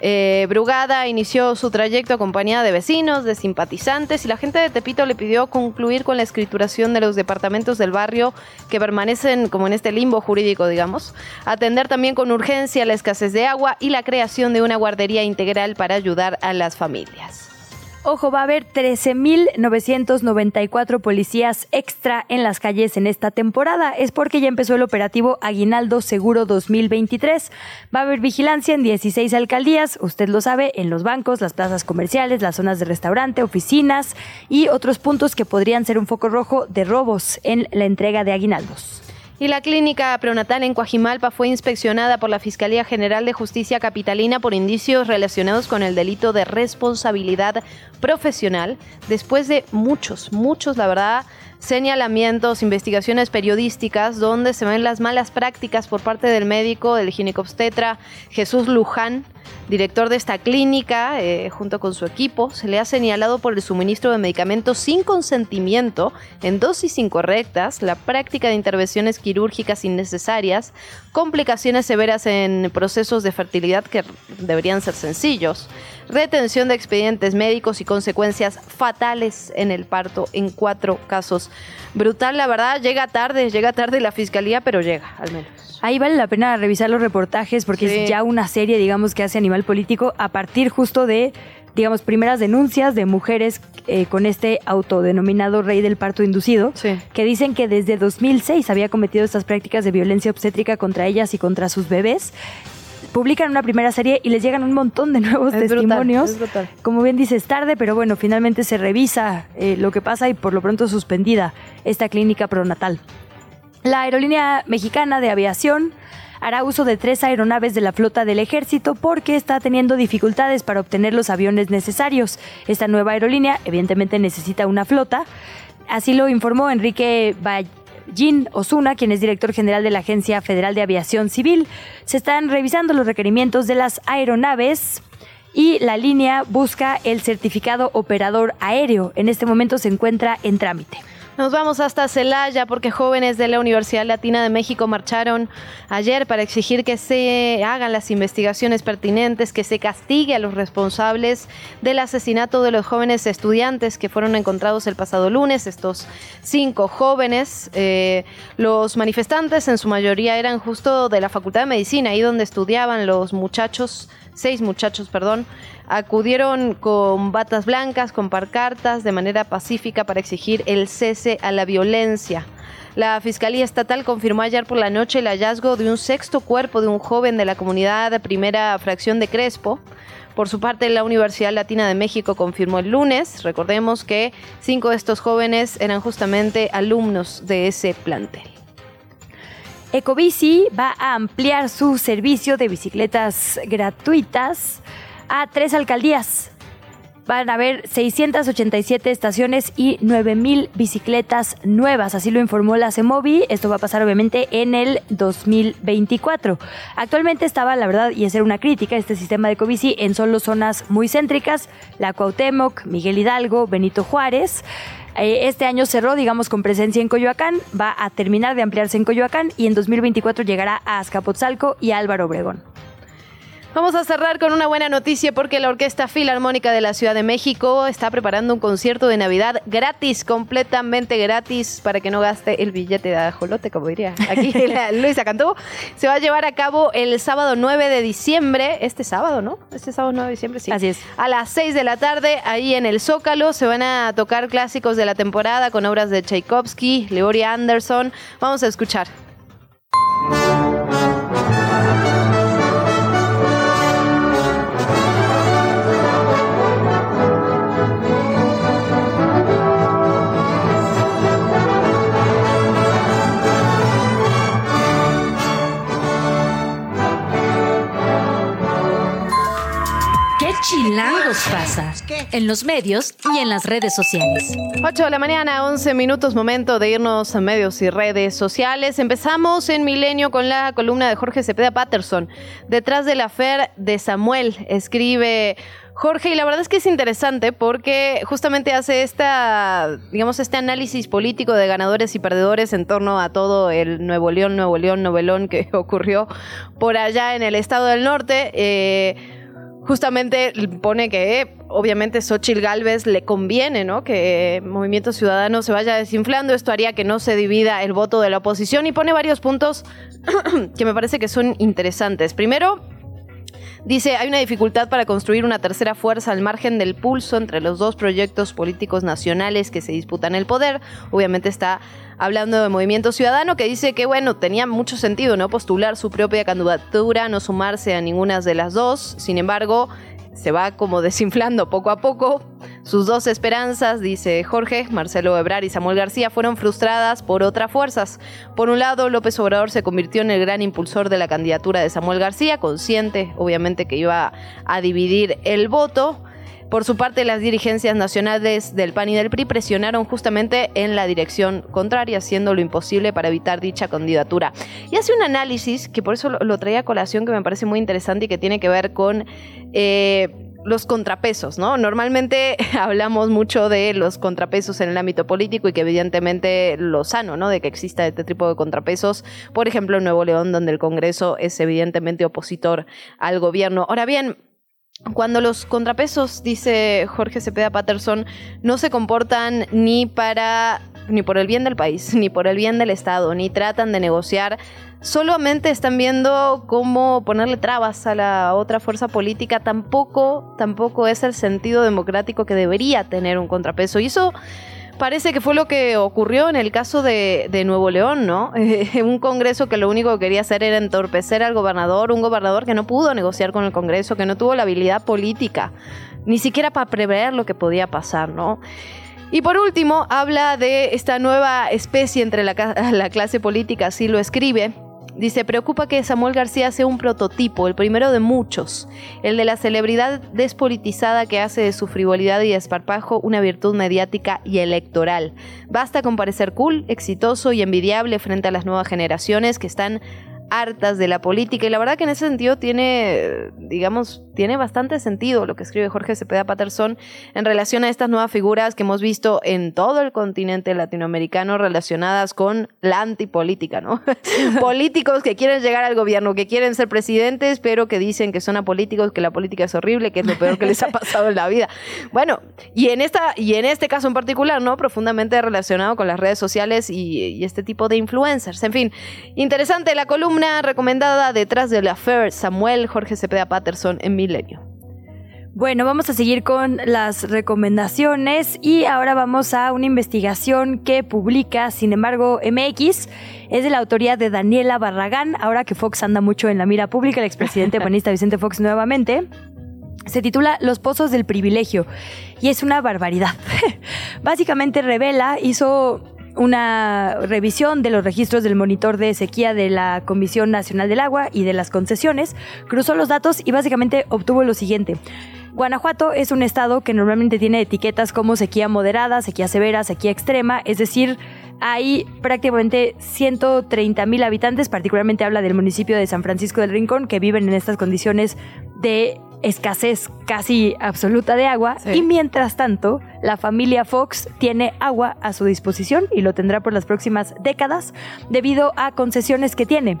Eh, Brugada inició su trayecto acompañada de vecinos, de simpatizantes y la gente de Tepito le pidió concluir con la escrituración de los departamentos del barrio que permanecen como en este limbo jurídico, digamos, atender también con urgencia la escasez de agua y la creación de una guardería integral para ayudar a las familias. Ojo, va a haber 13.994 policías extra en las calles en esta temporada. Es porque ya empezó el operativo Aguinaldo Seguro 2023. Va a haber vigilancia en 16 alcaldías, usted lo sabe, en los bancos, las plazas comerciales, las zonas de restaurante, oficinas y otros puntos que podrían ser un foco rojo de robos en la entrega de aguinaldos. Y la clínica prenatal en Coajimalpa fue inspeccionada por la Fiscalía General de Justicia Capitalina por indicios relacionados con el delito de responsabilidad profesional, después de muchos, muchos, la verdad, señalamientos, investigaciones periodísticas donde se ven las malas prácticas por parte del médico, del ginecobstetra Jesús Luján, director de esta clínica, eh, junto con su equipo, se le ha señalado por el suministro de medicamentos sin consentimiento, en dosis incorrectas, la práctica de intervenciones quirúrgicas innecesarias, complicaciones severas en procesos de fertilidad que deberían ser sencillos, retención de expedientes médicos y consecuencias fatales en el parto en cuatro casos. Brutal, la verdad, llega tarde, llega tarde la fiscalía, pero llega, al menos. Ahí vale la pena revisar los reportajes porque es ya una serie, digamos, que hace Animal Político a partir justo de, digamos, primeras denuncias de mujeres eh, con este autodenominado rey del parto inducido, que dicen que desde 2006 había cometido estas prácticas de violencia obstétrica contra ellas y contra sus bebés publican una primera serie y les llegan un montón de nuevos testimonios. Como bien dices, tarde, pero bueno, finalmente se revisa eh, lo que pasa y por lo pronto suspendida esta clínica pronatal. La aerolínea mexicana de aviación hará uso de tres aeronaves de la flota del ejército porque está teniendo dificultades para obtener los aviones necesarios. Esta nueva aerolínea evidentemente necesita una flota. Así lo informó Enrique Ballín Osuna, quien es director general de la Agencia Federal de Aviación Civil. Se están revisando los requerimientos de las aeronaves y la línea busca el certificado operador aéreo. En este momento se encuentra en trámite. Nos vamos hasta Celaya porque jóvenes de la Universidad Latina de México marcharon ayer para exigir que se hagan las investigaciones pertinentes, que se castigue a los responsables del asesinato de los jóvenes estudiantes que fueron encontrados el pasado lunes. Estos cinco jóvenes, eh, los manifestantes en su mayoría eran justo de la Facultad de Medicina, ahí donde estudiaban los muchachos seis muchachos, perdón, acudieron con batas blancas, con parcartas, de manera pacífica para exigir el cese a la violencia. La Fiscalía Estatal confirmó ayer por la noche el hallazgo de un sexto cuerpo de un joven de la comunidad de primera fracción de Crespo. Por su parte, la Universidad Latina de México confirmó el lunes, recordemos que cinco de estos jóvenes eran justamente alumnos de ese plantel. Ecobici va a ampliar su servicio de bicicletas gratuitas a tres alcaldías. Van a haber 687 estaciones y 9000 bicicletas nuevas, así lo informó la CEMOVI. Esto va a pasar obviamente en el 2024. Actualmente estaba, la verdad, y hacer una crítica, este sistema de Ecobici en solo zonas muy céntricas, la Cuauhtémoc, Miguel Hidalgo, Benito Juárez. Eh, este año cerró, digamos, con presencia en Coyoacán, va a terminar de ampliarse en Coyoacán y en 2024 llegará a Azcapotzalco y Álvaro Obregón. Vamos a cerrar con una buena noticia porque la Orquesta Filarmónica de la Ciudad de México está preparando un concierto de Navidad gratis, completamente gratis, para que no gaste el billete de ajolote, como diría aquí Luisa Cantú. Se va a llevar a cabo el sábado 9 de diciembre, este sábado, ¿no? Este sábado 9 de diciembre, sí. Así es. A las 6 de la tarde, ahí en el Zócalo, se van a tocar clásicos de la temporada con obras de Tchaikovsky, Leory Anderson. Vamos a escuchar. Chilangos pasa? En los medios y en las redes sociales. 8 de la mañana, 11 minutos, momento de irnos a medios y redes sociales. Empezamos en Milenio con la columna de Jorge Cepeda Patterson. Detrás de la fer de Samuel, escribe Jorge, y la verdad es que es interesante porque justamente hace esta, digamos, este análisis político de ganadores y perdedores en torno a todo el Nuevo León, Nuevo León, novelón que ocurrió por allá en el estado del norte. Eh, justamente pone que obviamente Xochitl Galvez le conviene, ¿no? Que Movimiento Ciudadano se vaya desinflando. Esto haría que no se divida el voto de la oposición y pone varios puntos que me parece que son interesantes. Primero, Dice, hay una dificultad para construir una tercera fuerza al margen del pulso entre los dos proyectos políticos nacionales que se disputan el poder. Obviamente está hablando de Movimiento Ciudadano, que dice que, bueno, tenía mucho sentido, ¿no? Postular su propia candidatura, no sumarse a ninguna de las dos. Sin embargo, se va como desinflando poco a poco. Sus dos esperanzas, dice Jorge, Marcelo Ebrar y Samuel García, fueron frustradas por otras fuerzas. Por un lado, López Obrador se convirtió en el gran impulsor de la candidatura de Samuel García, consciente, obviamente, que iba a dividir el voto. Por su parte, las dirigencias nacionales del PAN y del PRI presionaron justamente en la dirección contraria, haciendo lo imposible para evitar dicha candidatura. Y hace un análisis, que por eso lo traía a colación, que me parece muy interesante y que tiene que ver con... Eh, los contrapesos, ¿no? Normalmente hablamos mucho de los contrapesos en el ámbito político y que evidentemente lo sano, ¿no? De que exista este tipo de contrapesos. Por ejemplo, en Nuevo León, donde el Congreso es evidentemente opositor al gobierno. Ahora bien, cuando los contrapesos, dice Jorge Cepeda Patterson, no se comportan ni para ni por el bien del país, ni por el bien del Estado, ni tratan de negociar, solamente están viendo cómo ponerle trabas a la otra fuerza política, tampoco, tampoco es el sentido democrático que debería tener un contrapeso. Y eso parece que fue lo que ocurrió en el caso de, Nuevo León, ¿no? un Congreso que lo único que quería hacer era entorpecer al gobernador, un gobernador que no pudo negociar con el Congreso, que no tuvo la habilidad política, ni siquiera para prever lo que podía pasar, ¿no? Y por último, habla de esta nueva especie entre la, la clase política, así lo escribe, Dice, preocupa que Samuel García sea un prototipo, el primero de muchos, el de la celebridad despolitizada que hace de su frivolidad y esparpajo una virtud mediática y electoral. Basta con parecer cool, exitoso y envidiable frente a las nuevas generaciones que están hartas de la política y la verdad que en ese sentido tiene, digamos, tiene bastante sentido lo que escribe Jorge Cepeda Patterson en relación a estas nuevas figuras que hemos visto en todo el continente latinoamericano relacionadas con la antipolítica, ¿no? Políticos que quieren llegar al gobierno, que quieren ser presidentes, pero que dicen que son apolíticos, que la política es horrible, que es lo peor que les ha pasado en la vida. Bueno, y en esta y en este caso en particular, ¿no? Profundamente relacionado con las redes sociales y, y este tipo de influencers. En fin, interesante la columna recomendada detrás de la Fair Samuel Jorge Cepeda Patterson en Milenio. Bueno, vamos a seguir con las recomendaciones y ahora vamos a una investigación que publica, sin embargo, MX. Es de la autoría de Daniela Barragán, ahora que Fox anda mucho en la mira pública, el expresidente panista Vicente Fox nuevamente. Se titula Los pozos del privilegio y es una barbaridad. Básicamente revela, hizo una revisión de los registros del monitor de sequía de la Comisión Nacional del Agua y de las concesiones, cruzó los datos y básicamente obtuvo lo siguiente. Guanajuato es un estado que normalmente tiene etiquetas como sequía moderada, sequía severa, sequía extrema, es decir, hay prácticamente 130 mil habitantes, particularmente habla del municipio de San Francisco del Rincón, que viven en estas condiciones de escasez casi absoluta de agua y mientras tanto la familia Fox tiene agua a su disposición y lo tendrá por las próximas décadas debido a concesiones que tiene.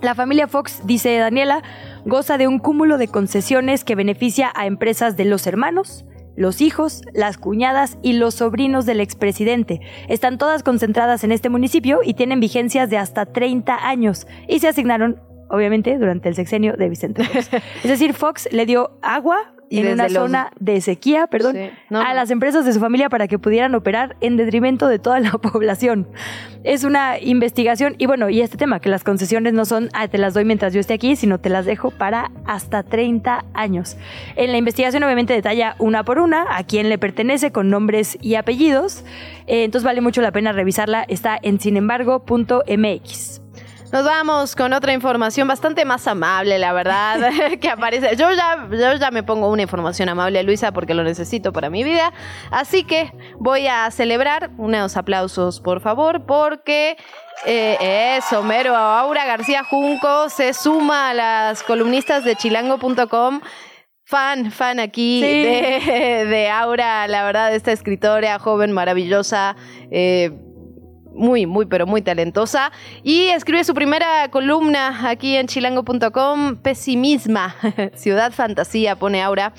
La familia Fox, dice Daniela, goza de un cúmulo de concesiones que beneficia a empresas de los hermanos, los hijos, las cuñadas y los sobrinos del expresidente. Están todas concentradas en este municipio y tienen vigencias de hasta 30 años y se asignaron, obviamente, durante el sexenio de Vicente Fox. es decir, Fox le dio agua en una los- zona de sequía, perdón, Sí. No, a no. las empresas de su familia para que pudieran operar en detrimento de toda la población. Es una investigación y bueno, y este tema, que las concesiones no son, ah, te las doy mientras yo esté aquí, sino te las dejo para hasta 30 años. En la investigación obviamente detalla una por una a quién le pertenece con nombres y apellidos, Eh, entonces vale mucho la pena revisarla, está en sinembargo.mx. Nos vamos con otra información bastante más amable, la verdad, que aparece. Yo ya, yo ya me pongo una información amable, Luisa, porque lo necesito para mi vida. Así que voy a celebrar unos aplausos, por favor, porque eh, eso, mero, Aura García Junco se suma a las columnistas de chilango.com. Fan, fan aquí Sí. de, de Aura, la verdad, esta escritora joven, maravillosa, eh, muy, muy, pero muy talentosa. Y escribe su primera columna aquí en chilango.com, Pesimisma, Ciudad Fantasía, pone Aura.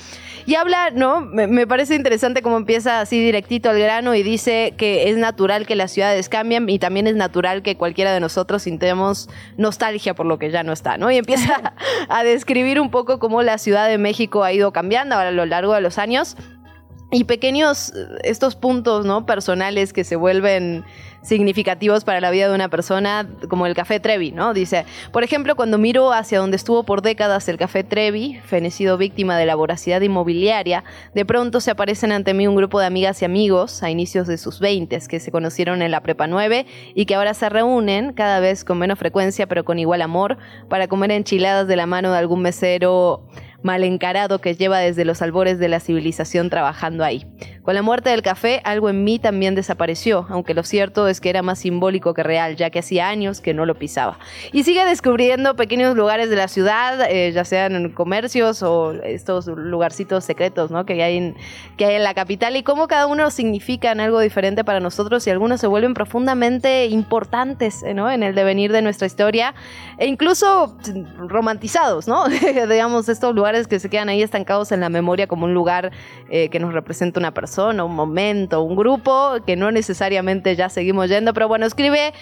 Y habla, ¿no? Me, me parece interesante cómo empieza así directito al grano y dice que es natural que las ciudades cambien y también es natural que cualquiera de nosotros sintamos nostalgia por lo que ya no está, ¿no? Y empieza a describir un poco cómo la Ciudad de México ha ido cambiando a lo largo de los años y pequeños eh, estos puntos no personales que se vuelven significativos para la vida de una persona como el café Trevi no dice por ejemplo cuando miro hacia donde estuvo por décadas el café Trevi fenecido víctima de la voracidad inmobiliaria de pronto se aparecen ante mí un grupo de amigas y amigos a inicios de sus 20 que se conocieron en la prepa 9 y que ahora se reúnen cada vez con menos frecuencia pero con igual amor para comer enchiladas de la mano de algún mesero mal encarado que lleva desde los albores de la civilización trabajando ahí. Con la muerte del café, algo en mí también desapareció, aunque lo cierto es que era más simbólico que real, ya que hacía años que no lo pisaba. Y sigue descubriendo pequeños lugares de la ciudad, eh, ya sean en comercios o estos lugarcitos secretos ¿no? que, hay en, que hay en la capital, y cómo cada uno significan algo diferente para nosotros y algunos se vuelven profundamente importantes ¿no? en el devenir de nuestra historia, e incluso romantizados, ¿no? digamos, estos lugares que se quedan ahí estancados en la memoria como un lugar eh, que nos representa una persona, un momento, un grupo, que no necesariamente ya seguimos yendo, pero bueno, escribe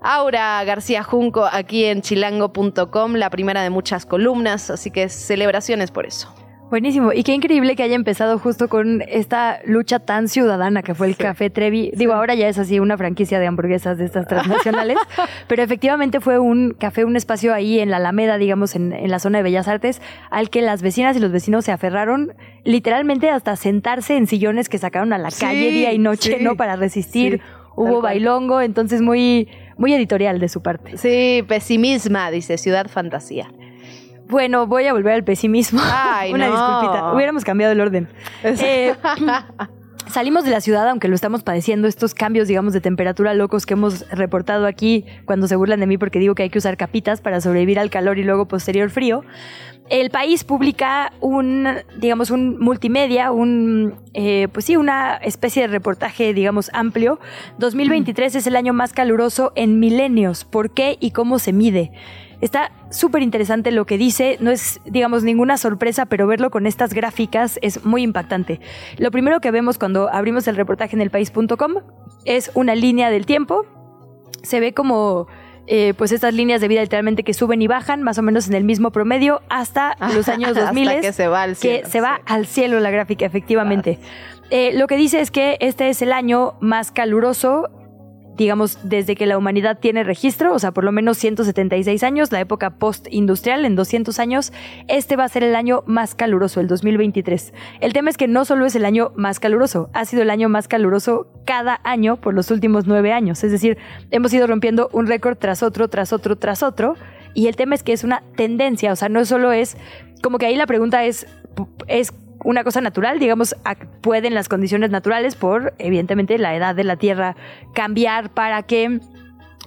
Aura García Junco aquí en chilango.com, la primera de muchas columnas, así que celebraciones por eso. Buenísimo. Y qué increíble que haya empezado justo con esta lucha tan ciudadana que fue el Café Trevi. Digo, ahora ya es así una franquicia de hamburguesas de estas transnacionales, pero efectivamente fue un café, un espacio ahí en la Alameda, digamos, en, en la zona de Bellas Artes, al que las vecinas y los vecinos se aferraron literalmente hasta sentarse en sillones que sacaron a la Sí, calle día y noche, ¿no? Para resistir. Hubo bailongo, entonces muy, muy editorial de su parte. Sí, pesimisma, dice Ciudad Fantasía. Bueno, voy a volver al pesimismo. Ay, Una no. disculpita. Hubiéramos cambiado el orden. Eh, salimos de la ciudad, aunque lo estamos padeciendo, estos cambios, digamos, de temperatura locos que hemos reportado aquí cuando se burlan de mí porque digo que hay que usar capitas para sobrevivir al calor y luego posterior frío. El país publica un, digamos, un multimedia, un, eh, pues sí, una especie de reportaje, digamos, amplio. 2023 es el año más caluroso en milenios. ¿Por qué y cómo se mide? Está súper interesante lo que dice, no es, digamos, ninguna sorpresa, pero verlo con estas gráficas es muy impactante. Lo primero que vemos cuando abrimos el reportaje en elpaís.com es una línea del tiempo. Se ve como, eh, pues, estas líneas de vida literalmente que suben y bajan, más o menos en el mismo promedio, hasta los años Hasta 2000. que se va al cielo, Que se va al cielo la gráfica, efectivamente. Eh, lo que dice es que este es el año más caluroso digamos, desde que la humanidad tiene registro, o sea, por lo menos 176 años, la época post-industrial, en 200 años, este va a ser el año más caluroso, el 2023. El tema es que no solo es el año más caluroso, ha sido el año más caluroso cada año por los últimos nueve años. Es decir, hemos ido rompiendo un récord tras otro, tras otro, tras otro. Y el tema es que es una tendencia, o sea, no solo es, como que ahí la pregunta es, es una cosa natural, digamos, pueden las condiciones naturales por, evidentemente, la edad de la Tierra cambiar para que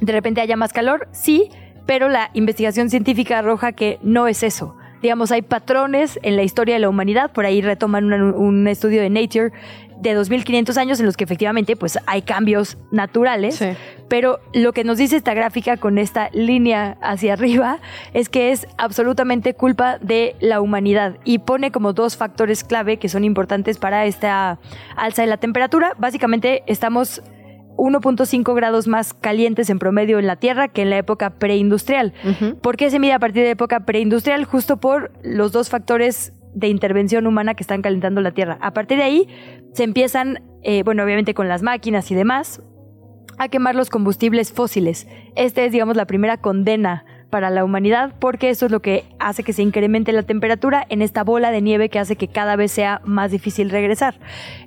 de repente haya más calor, sí, pero la investigación científica arroja que no es eso. Digamos, hay patrones en la historia de la humanidad, por ahí retoman una- un estudio de Nature de 2500 años en los que efectivamente pues hay cambios naturales, Pero lo que nos dice esta gráfica con esta línea hacia arriba es que es absolutamente culpa de la humanidad y pone como dos factores clave que son importantes para esta alza de la temperatura. Básicamente estamos 1.5 grados más calientes en promedio en la Tierra que en la época preindustrial. ¿Por qué se mide a partir de la época preindustrial? Justo por los dos factores de intervención humana que están calentando la Tierra. A partir de ahí se empiezan, eh, bueno, obviamente con las máquinas y demás, a quemar los combustibles fósiles. Esta es, digamos, la primera condena para la humanidad porque eso es lo que hace que se incremente la temperatura en esta bola de nieve que hace que cada vez sea más difícil regresar.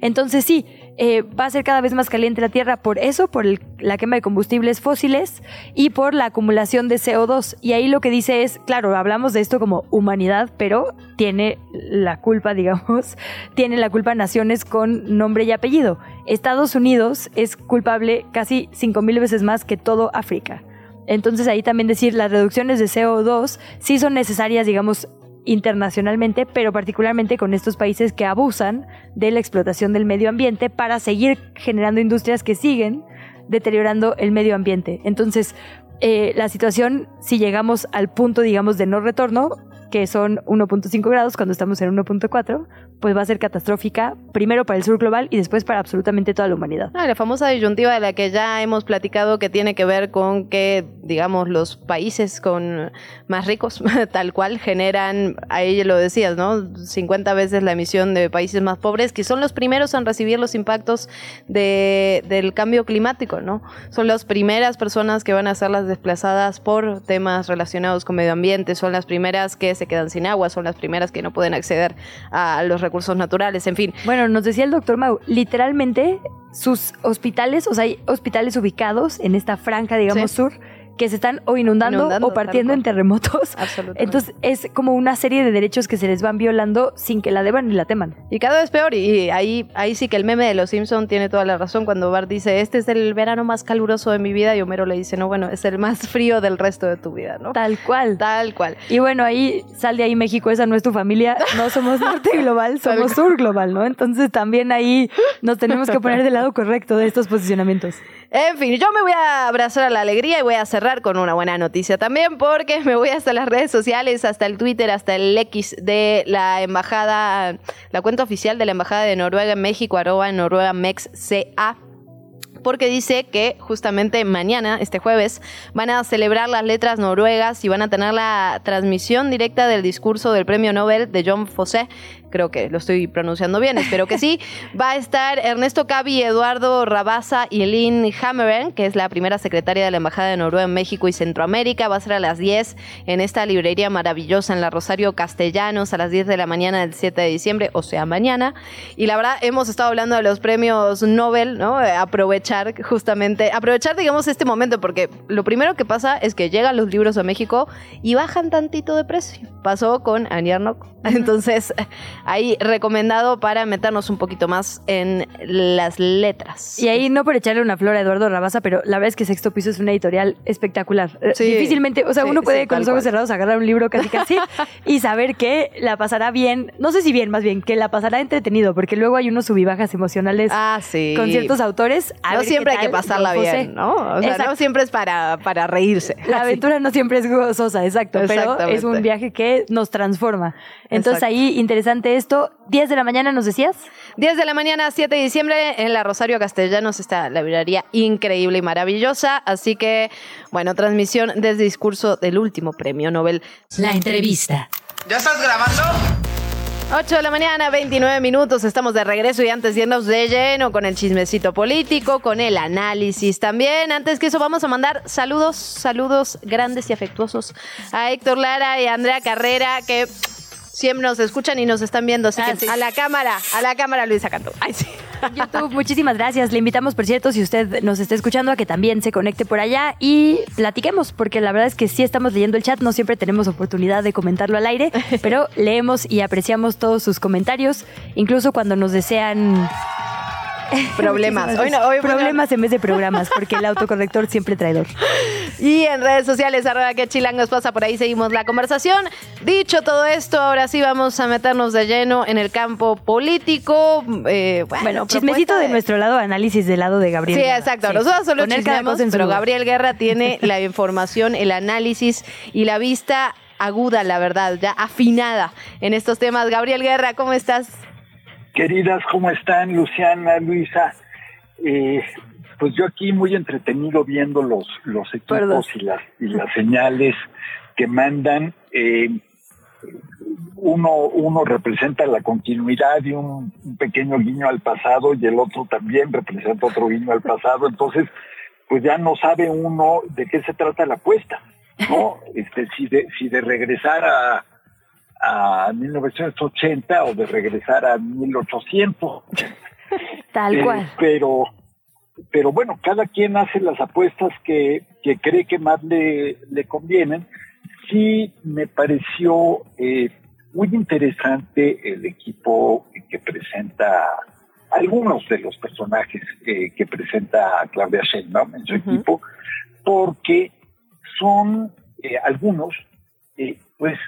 Entonces sí, eh, va a ser cada vez más caliente la Tierra por eso, por la quema de combustibles fósiles y por la acumulación de CO2. Y ahí lo que dice es, claro, hablamos de esto como humanidad, pero tiene la culpa, digamos, tiene la culpa naciones con nombre y apellido. Estados Unidos es culpable casi 5.000 veces más que todo África. Entonces ahí también decir, las reducciones de CO2 sí son necesarias, digamos, internacionalmente, pero particularmente con estos países que abusan de la explotación del medio ambiente para seguir generando industrias que siguen deteriorando el medio ambiente. Entonces, eh, la situación, si llegamos al punto, digamos, de no retorno, que son 1.5 grados cuando estamos en 1.4, pues va a ser catastrófica, primero para el sur global y después para absolutamente toda la humanidad. Ah, la famosa disyuntiva de la que ya hemos platicado que tiene que ver con que, digamos, los países con más ricos, tal cual, generan, ahí lo decías, ¿no? 50 veces la emisión de países más pobres, que son los primeros en recibir los impactos de, del cambio climático, ¿no? Son las primeras personas que van a ser las desplazadas por temas relacionados con medio ambiente, son las primeras que se quedan sin agua, son las primeras que no pueden acceder a los recursos naturales, en fin. Bueno, nos decía el doctor Mau, literalmente sus hospitales, o sea, hay hospitales ubicados en esta franja, digamos, sur, que se están o inundando, o partiendo en terremotos. Entonces es como una serie de derechos que se les van violando sin que la deban ni la teman. Y cada vez peor. Y ahí, ahí sí que el meme de los Simpson tiene toda la razón cuando Bart dice, este es el verano más caluroso de mi vida y Homero le dice, no, bueno, es el más frío del resto de tu vida, ¿no? Tal cual. Tal cual. Y bueno, ahí sale ahí México, esa no es tu familia, no somos norte global, somos sur global, ¿no? Entonces también ahí nos tenemos que poner del lado correcto de estos posicionamientos. En fin, yo me voy a abrazar a la alegría y voy a cerrar con una buena noticia también porque me voy hasta las redes sociales, hasta el Twitter, hasta el X de la embajada, la cuenta oficial de la embajada de Noruega en México, arroba Noruega Mex CA porque dice que justamente mañana, este jueves, van a celebrar las letras noruegas y van a tener la transmisión directa del discurso del premio Nobel de John Fosse, creo que lo estoy pronunciando bien, espero que sí. Va a estar Ernesto Cavi, Eduardo Rabasa y Lynn Hammeren, que es la primera secretaria de la Embajada de Noruega en México y Centroamérica. Va a ser a las 10 en esta librería maravillosa en la Rosario Castellanos, a las 10 de la mañana del 7 de diciembre, o sea, mañana. Y la verdad, hemos estado hablando de los premios Nobel, ¿no? Aprovechar justamente, aprovechar, digamos, este momento, porque lo primero que pasa es que llegan los libros a México y bajan tantito de precio. Pasó con Annie Arnock. Entonces, ahí recomendado para meternos un poquito más en las letras. Y ahí no por echarle una flor a Eduardo Rabasa, pero la verdad es que Sexto Piso es una editorial espectacular. Eh, Difícilmente, o sea, uno puede con los ojos cerrados agarrar un libro casi casi y saber que la pasará bien, no sé si bien, más bien, que la pasará entretenido, porque luego hay unos subibajas emocionales ah, con ciertos autores. no siempre hay que pasarla bien, ¿no? O sea, no siempre es para, para reírse. La aventura no siempre es gozosa, exacto, pero es un viaje que nos transforma. Entonces ahí interesante esto. 10 de la mañana nos decías. 10 de la mañana, 7 de diciembre, en la Rosario Castellanos está la librería increíble y maravillosa. Así que, bueno, transmisión desde discurso del último premio Nobel. La entrevista. ¿Ya estás grabando? 8 de la mañana, 29 minutos, estamos de regreso y antes de irnos de lleno con el chismecito político, con el análisis también. Antes que eso vamos a mandar saludos, saludos grandes y afectuosos a Héctor Lara y a Andrea Carrera que siempre nos escuchan y nos están viendo. Así que a la cámara, a la cámara, Luisa Cantú. Ay, sí. YouTube, muchísimas gracias. Le invitamos, por cierto, si usted nos está escuchando, a que también se conecte por allá y platiquemos, porque la verdad es que sí estamos leyendo el chat, no siempre tenemos oportunidad de comentarlo al aire, pero leemos y apreciamos todos sus comentarios, incluso cuando nos desean problemas. Hoy no, hoy problemas en vez de programas, porque el autocorrector siempre traidor. Y en redes sociales, arroba que chilangos pasa, por ahí seguimos la conversación. Dicho todo esto, ahora sí vamos a meternos de lleno en el campo político. Eh, bueno, chismecito de nuestro lado, análisis del lado de Gabriel. Sí, exacto. Nosotros solo chismeamos, pero Gabriel Guerra tiene la información, el análisis y la vista aguda, la verdad, ya afinada en estos temas. Gabriel Guerra, ¿cómo estás? Queridas, ¿cómo están? Luciana, Luisa. Eh, pues yo aquí muy entretenido viendo los, los equipos y las, y las señales que mandan. Eh, uno, uno representa la continuidad y un, pequeño guiño al pasado y el otro también representa otro guiño al pasado. Entonces, pues ya no sabe uno de qué se trata la apuesta, ¿no? Este, si de, si de regresar a, a 1980 o de regresar a 1800. Tal eh, cual. pero, pero bueno, cada quien hace las apuestas que, que cree que más le, le convienen. Sí me pareció eh, muy interesante el equipo que presenta algunos de los personajes eh, que presenta Claudia Sheinbaum en su equipo, porque son algunos, pues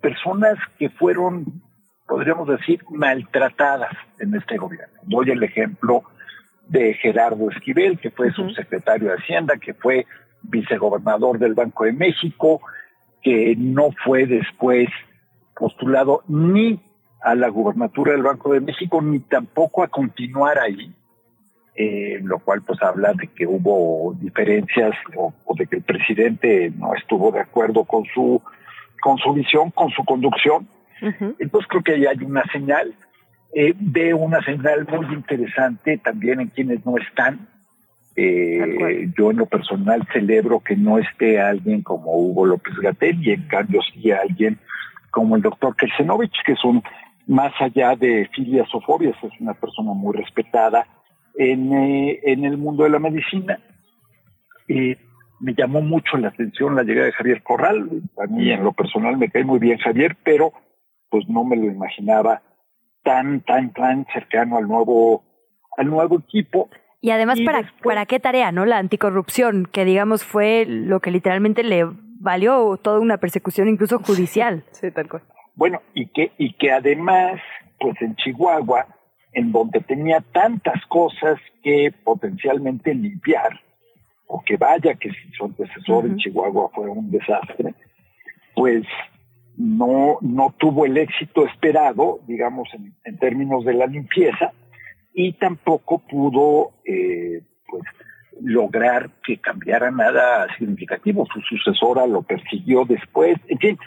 personas que fueron, podríamos decir, maltratadas en este gobierno. Doy el ejemplo de Gerardo Esquivel, que fue subsecretario de Hacienda, que fue vicegobernador del Banco de México, que no fue después postulado ni a la gubernatura del Banco de México, ni tampoco a continuar ahí, eh, lo cual pues habla de que hubo diferencias o, de que el presidente no estuvo de acuerdo con su con su visión, con su conducción. Entonces creo que ahí hay una señal. Eh, una señal muy interesante también en quienes no están. Eh, yo en lo personal celebro que no esté alguien como Hugo López Gatel y en cambio sí alguien como el doctor Kelsenovich, que es un, más allá de filias o fobias, es una persona muy respetada en, eh, en el mundo de la medicina. Eh, me llamó mucho la atención la llegada de Javier Corral. A mí en lo personal me cae muy bien Javier, pero pues no me lo imaginaba tan, tan, tan cercano al nuevo, al nuevo equipo. Y además, ¿para, ¿para qué tarea, no? La anticorrupción, que digamos fue lo que literalmente le valió toda una persecución incluso judicial. sí, tal cual. Bueno, y que, y que además, pues en Chihuahua, en donde tenía tantas cosas que potencialmente limpiar, o que vaya que si su antecesor en Chihuahua fue un desastre, pues no, no tuvo el éxito esperado, digamos, en, términos de la limpieza, y tampoco pudo eh, pues, lograr que cambiara nada significativo. Su sucesora lo persiguió después. En fin,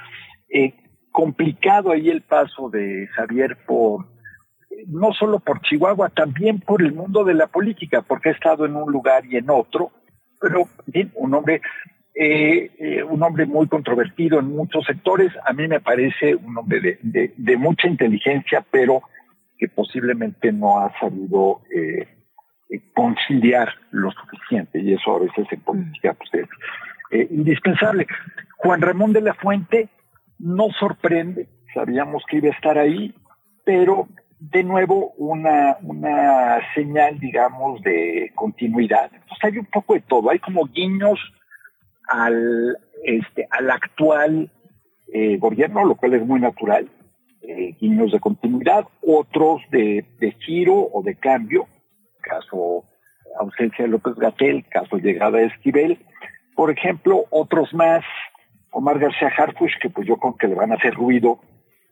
eh, complicado ahí el paso de Javier por no solo por Chihuahua, también por el mundo de la política, porque ha estado en un lugar y en otro, pero un hombre eh, eh, un hombre muy controvertido en muchos sectores. A mí me parece un hombre de, mucha inteligencia, pero que posiblemente no ha sabido eh, conciliar lo suficiente, y eso a veces en política pues, es indispensable. Juan Ramón de la Fuente no sorprende, sabíamos que iba a estar ahí, pero de nuevo una, una señal, digamos, de continuidad. Entonces hay un poco de todo, hay como guiños al, este, al actual eh, gobierno, lo cual es muy natural, eh, guiños de continuidad, otros de, de giro o de cambio, caso ausencia de López Gatel, caso llegada de Esquivel, por ejemplo, otros más, Omar García Harfush, que pues yo creo que le van a hacer ruido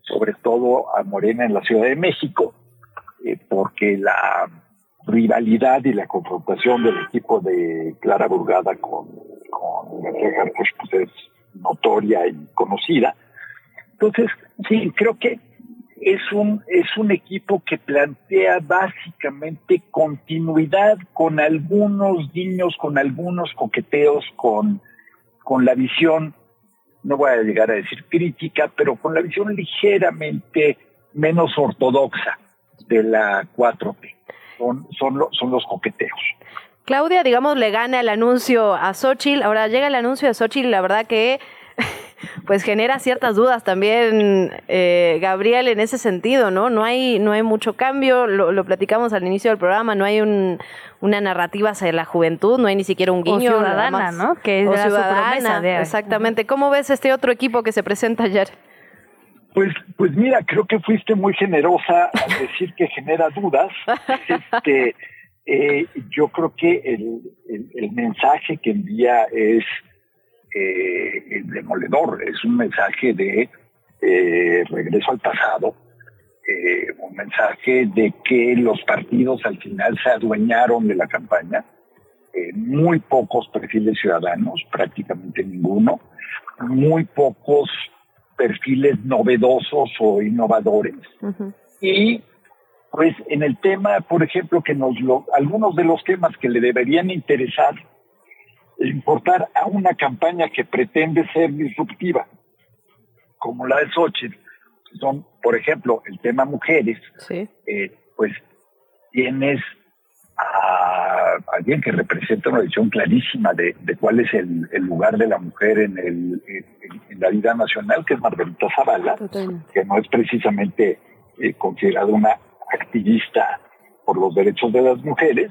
sobre todo a Morena en la Ciudad de México, eh, porque la rivalidad y la confrontación del equipo de Clara Burgada con, con García pues, es notoria y conocida. Entonces, sí, creo que es un, es un equipo que plantea básicamente continuidad con algunos guiños, con algunos coqueteos, con, con la visión no voy a llegar a decir crítica, pero con la visión ligeramente menos ortodoxa de la 4T. Son, son, son los coqueteos. Claudia, digamos, le gana el anuncio a Xochitl. Ahora llega el anuncio de Xochitl, la verdad que pues genera ciertas dudas también, eh, Gabriel, en ese sentido, ¿no? No hay, no hay mucho cambio, lo, lo platicamos al inicio del programa, no hay un, una narrativa hacia la juventud, no hay ni siquiera un guiño. O ciudadana, ¿no? Que es o su ciudadana, promesa de- exactamente. ¿Cómo ves este otro equipo que se presenta ayer? Pues, pues mira, creo que fuiste muy generosa al decir que genera dudas. Este, eh, yo creo que el, el- el mensaje que envía es eh, demoledor, es un mensaje de eh, regreso al pasado, eh, un mensaje de que los partidos al final se adueñaron de la campaña, eh, muy pocos perfiles ciudadanos, prácticamente ninguno, muy pocos perfiles novedosos o innovadores. Y pues en el tema, por ejemplo, que nos lo, algunos de los temas que le deberían interesar, importar a una campaña que pretende ser disruptiva, como la de Xochitl, son, por ejemplo, el tema mujeres, eh, pues tienes a alguien que representa una visión clarísima de, de cuál es el, el lugar de la mujer en, el, en, en la vida nacional, que es Margarita Zavala, que no es precisamente eh, considerada una activista por los derechos de las mujeres.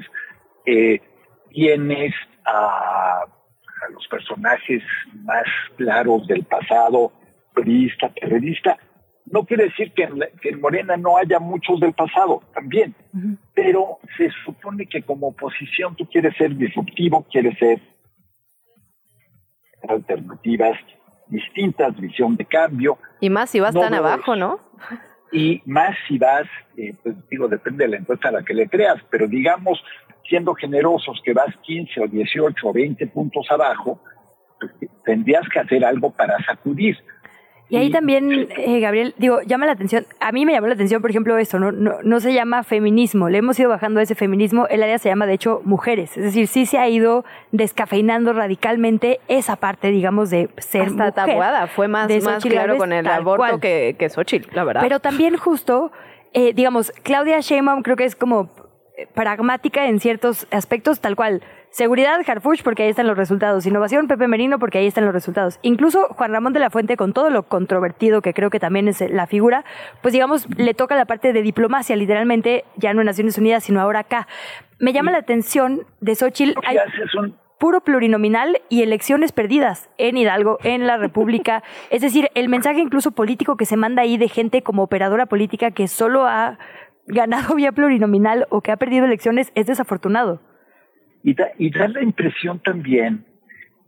Eh, tienes a, a los personajes más claros del pasado, priista, periodista. No quiere decir que en, la- que en Morena no haya muchos del pasado, también, pero se supone que como oposición tú quieres ser disruptivo, quieres ser alternativas distintas, visión de cambio, Y más si vas No tan abajo, ¿no? y más si vas, eh, pues digo, depende de la encuesta a la que le creas, pero digamos, siendo generosos, que vas 15 o 18 o 20 puntos abajo, tendrías que hacer algo para sacudir. Y ahí también, eh, Gabriel, digo, llama la atención, a mí me llamó la atención, por ejemplo, esto, ¿no? No, no se llama feminismo, le hemos ido bajando a ese feminismo, el área se llama, de hecho, mujeres, es decir, sí se ha ido descafeinando radicalmente esa parte, digamos, de ser Hasta mujer. Tabuada, fue más, de más claro con el aborto cual. que, que Xochitl, la verdad. Pero también justo, eh, digamos, Claudia Sheinbaum creo que es como pragmática en ciertos aspectos, tal cual. Seguridad, Harfuch, porque ahí están los resultados. Innovación, Pepe Merino, porque ahí están los resultados. Incluso Juan Ramón de la Fuente, con todo lo controvertido que creo que también es la figura, pues digamos, le toca la parte de diplomacia, literalmente, ya no en Naciones Unidas, sino ahora acá. Me llama la atención de Xochitl. Hay puro plurinominal y elecciones perdidas en Hidalgo, en la República. es decir, el mensaje incluso político que se manda ahí de gente como operadora política que solo ha ganado vía plurinominal o que ha perdido elecciones es desafortunado. Y da, y da la impresión también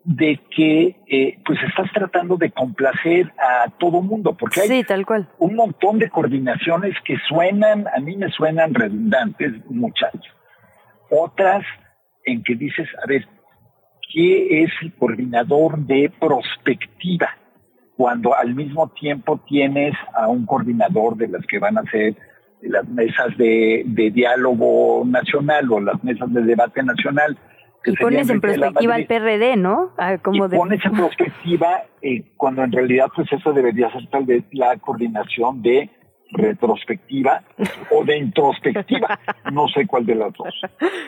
de que eh, pues estás tratando de complacer a todo mundo, porque hay tal cual. un montón de coordinaciones que suenan, a mí me suenan redundantes, muchas. Otras en que dices, a ver, ¿qué es el coordinador de prospectiva? Cuando al mismo tiempo tienes a un coordinador de las que van a ser las mesas de, de diálogo nacional o las mesas de debate nacional. que Y pones en perspectiva al. PRD, ¿no? Ah, Como y de... pones en perspectiva eh, cuando en realidad pues eso debería ser tal vez la coordinación de retrospectiva o de introspectiva, no sé cuál de las dos.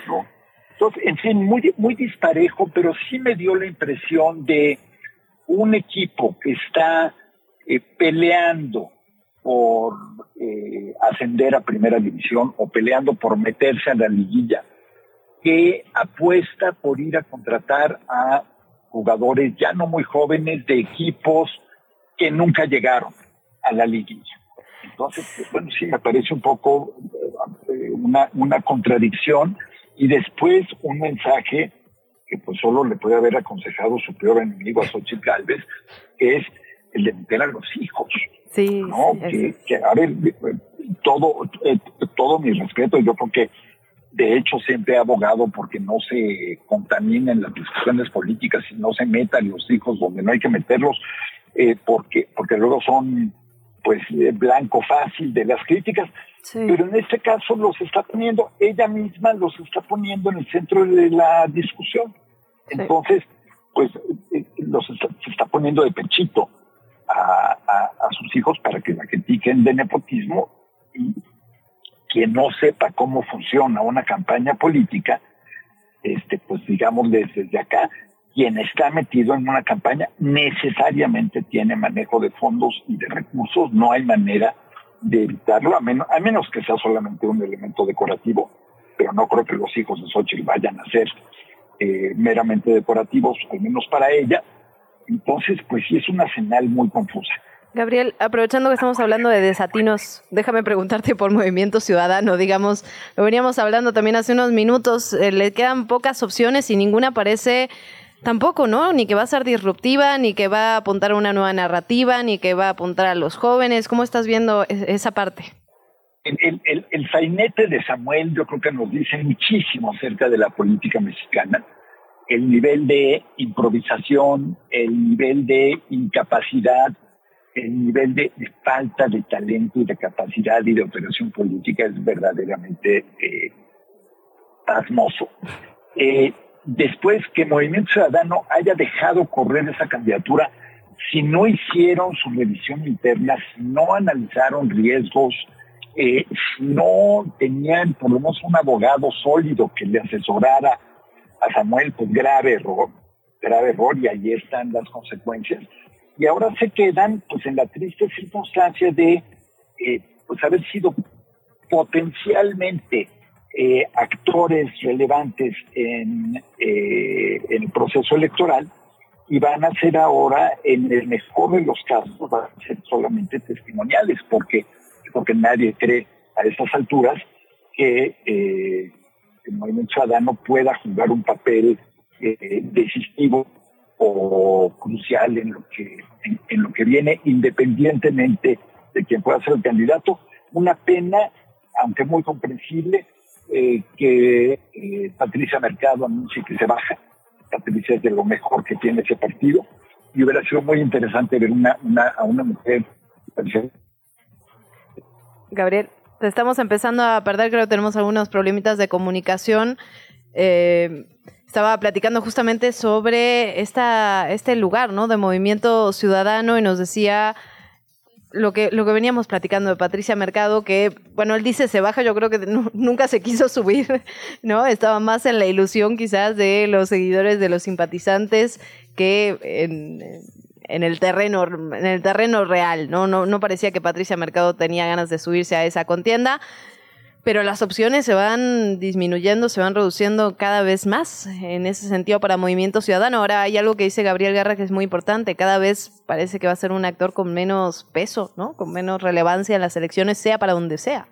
¿no? Entonces, en fin, muy, muy disparejo, pero sí me dio la impresión de un equipo que está eh, peleando por eh, ascender a primera división o peleando por meterse a la liguilla, que apuesta por ir a contratar a jugadores ya no muy jóvenes de equipos que nunca llegaron a la liguilla. Entonces, pues, bueno, sí, me parece un poco eh, una, una contradicción y después un mensaje que pues solo le puede haber aconsejado su peor enemigo a Xochitl Galvez, que es el de meter a los hijos. Sí, ¿no? que, que, a ver, todo, eh, todo mi respeto, yo creo que de hecho siempre he abogado porque no se contaminen las discusiones políticas y no se metan los hijos donde no hay que meterlos, eh, porque, porque luego son pues eh, blanco fácil de las críticas, pero en este caso los está poniendo, ella misma los está poniendo en el centro de la discusión. Entonces, pues eh, los está, se está poniendo de pechito a, sus hijos para que la critiquen de nepotismo y quien no sepa cómo funciona una campaña política, este, pues digamos desde acá, quien está metido en una campaña necesariamente tiene manejo de fondos y de recursos, no hay manera de evitarlo, a menos, a menos que sea solamente un elemento decorativo, pero no creo que los hijos de Xochitl vayan a ser eh, meramente decorativos, al menos para ella. Entonces, pues sí es una señal muy confusa. Gabriel, aprovechando que estamos hablando de desatinos, déjame preguntarte por Movimiento Ciudadano, digamos, lo veníamos hablando también hace unos minutos, eh, le quedan pocas opciones y ninguna parece tampoco, ¿no? Ni que va a ser disruptiva, ni que va a apuntar a una nueva narrativa, ni que va a apuntar a los jóvenes. ¿Cómo estás viendo esa parte? El, el, el, sainete de Samuel yo creo que nos dice muchísimo acerca de la política mexicana. El nivel de improvisación, el nivel de incapacidad, el nivel de, falta de talento y de capacidad y de operación política es verdaderamente eh, pasmoso. Eh, después que Movimiento Ciudadano haya dejado correr esa candidatura, si no hicieron su revisión interna, si no analizaron riesgos, eh, no tenían por lo menos un abogado sólido que le asesorara a Samuel, pues grave error, grave error y ahí están las consecuencias. Y ahora se quedan pues en la triste circunstancia de eh, pues haber sido potencialmente eh, actores relevantes en, eh, en, el proceso electoral y van a ser ahora, en el mejor de los casos, van a ser solamente testimoniales, porque, porque nadie cree a estas alturas que el movimiento ciudadano pueda jugar un papel decisivo o crucial en lo que en lo que viene, independientemente de quién pueda ser el candidato. Una pena, aunque muy comprensible, eh, que eh, Patricia Mercado anuncie que se baja. Patricia es de lo mejor que tiene ese partido y hubiera sido muy interesante ver una, una, a una mujer. Gabriel, te estamos empezando a perder, creo que tenemos algunos problemitas de comunicación. Eh, estaba platicando justamente sobre esta, este lugar, ¿no? De movimiento ciudadano y nos decía lo que, lo que veníamos platicando de Patricia Mercado, que, bueno, él dice se baja, yo creo que nunca se quiso subir, ¿no? Estaba más en la ilusión quizás de los seguidores, de los simpatizantes, que en, en el terreno, en el terreno real, ¿no? No, parecía que Patricia Mercado tenía ganas de subirse a esa contienda pero las opciones se van disminuyendo, se van reduciendo cada vez más en ese sentido para Movimiento Ciudadano. Ahora hay algo que dice Gabriel Garra que es muy importante, cada vez parece que va a ser un actor con menos peso, ¿no? Con menos relevancia en las elecciones, sea para donde sea.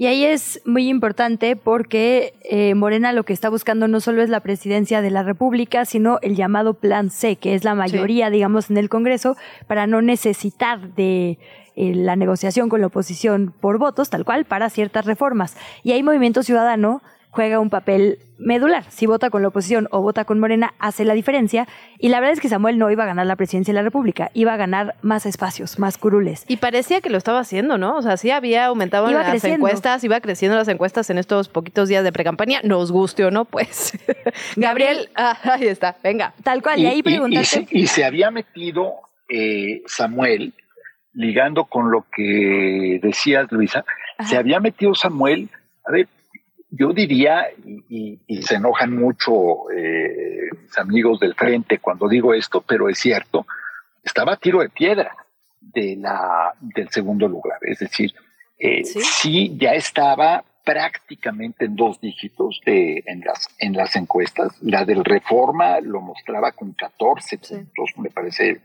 Y ahí es muy importante porque eh, Morena lo que está buscando no solo es la presidencia de la República, sino el llamado Plan C, que es la mayoría, digamos, en el Congreso, para no necesitar de eh, la negociación con la oposición por votos, tal cual, para ciertas reformas. Y ahí Movimiento Ciudadano juega un papel medular. Si vota con la oposición o vota con Morena, hace la diferencia. Y la verdad es que Samuel no iba a ganar la presidencia de la República, iba a ganar más espacios, más curules. Y parecía que lo estaba haciendo, ¿no? O sea, sí había aumentado las encuestas, iba creciendo las encuestas en estos poquitos días de precampaña, nos guste o no, pues. Gabriel, ah, ahí está, venga. Tal cual, y, ahí preguntaste. Y, se, había metido eh, Samuel ligando con lo que decías, Luisa, se había metido Samuel, a ver, yo diría, y, se enojan mucho eh, mis amigos del frente cuando digo esto, pero es cierto, estaba a tiro de piedra de la, del segundo lugar. Es decir, eh, ¿Sí? ya estaba prácticamente en dos dígitos de, en, las, en las encuestas. La del Reforma lo mostraba con 14 puntos, me parece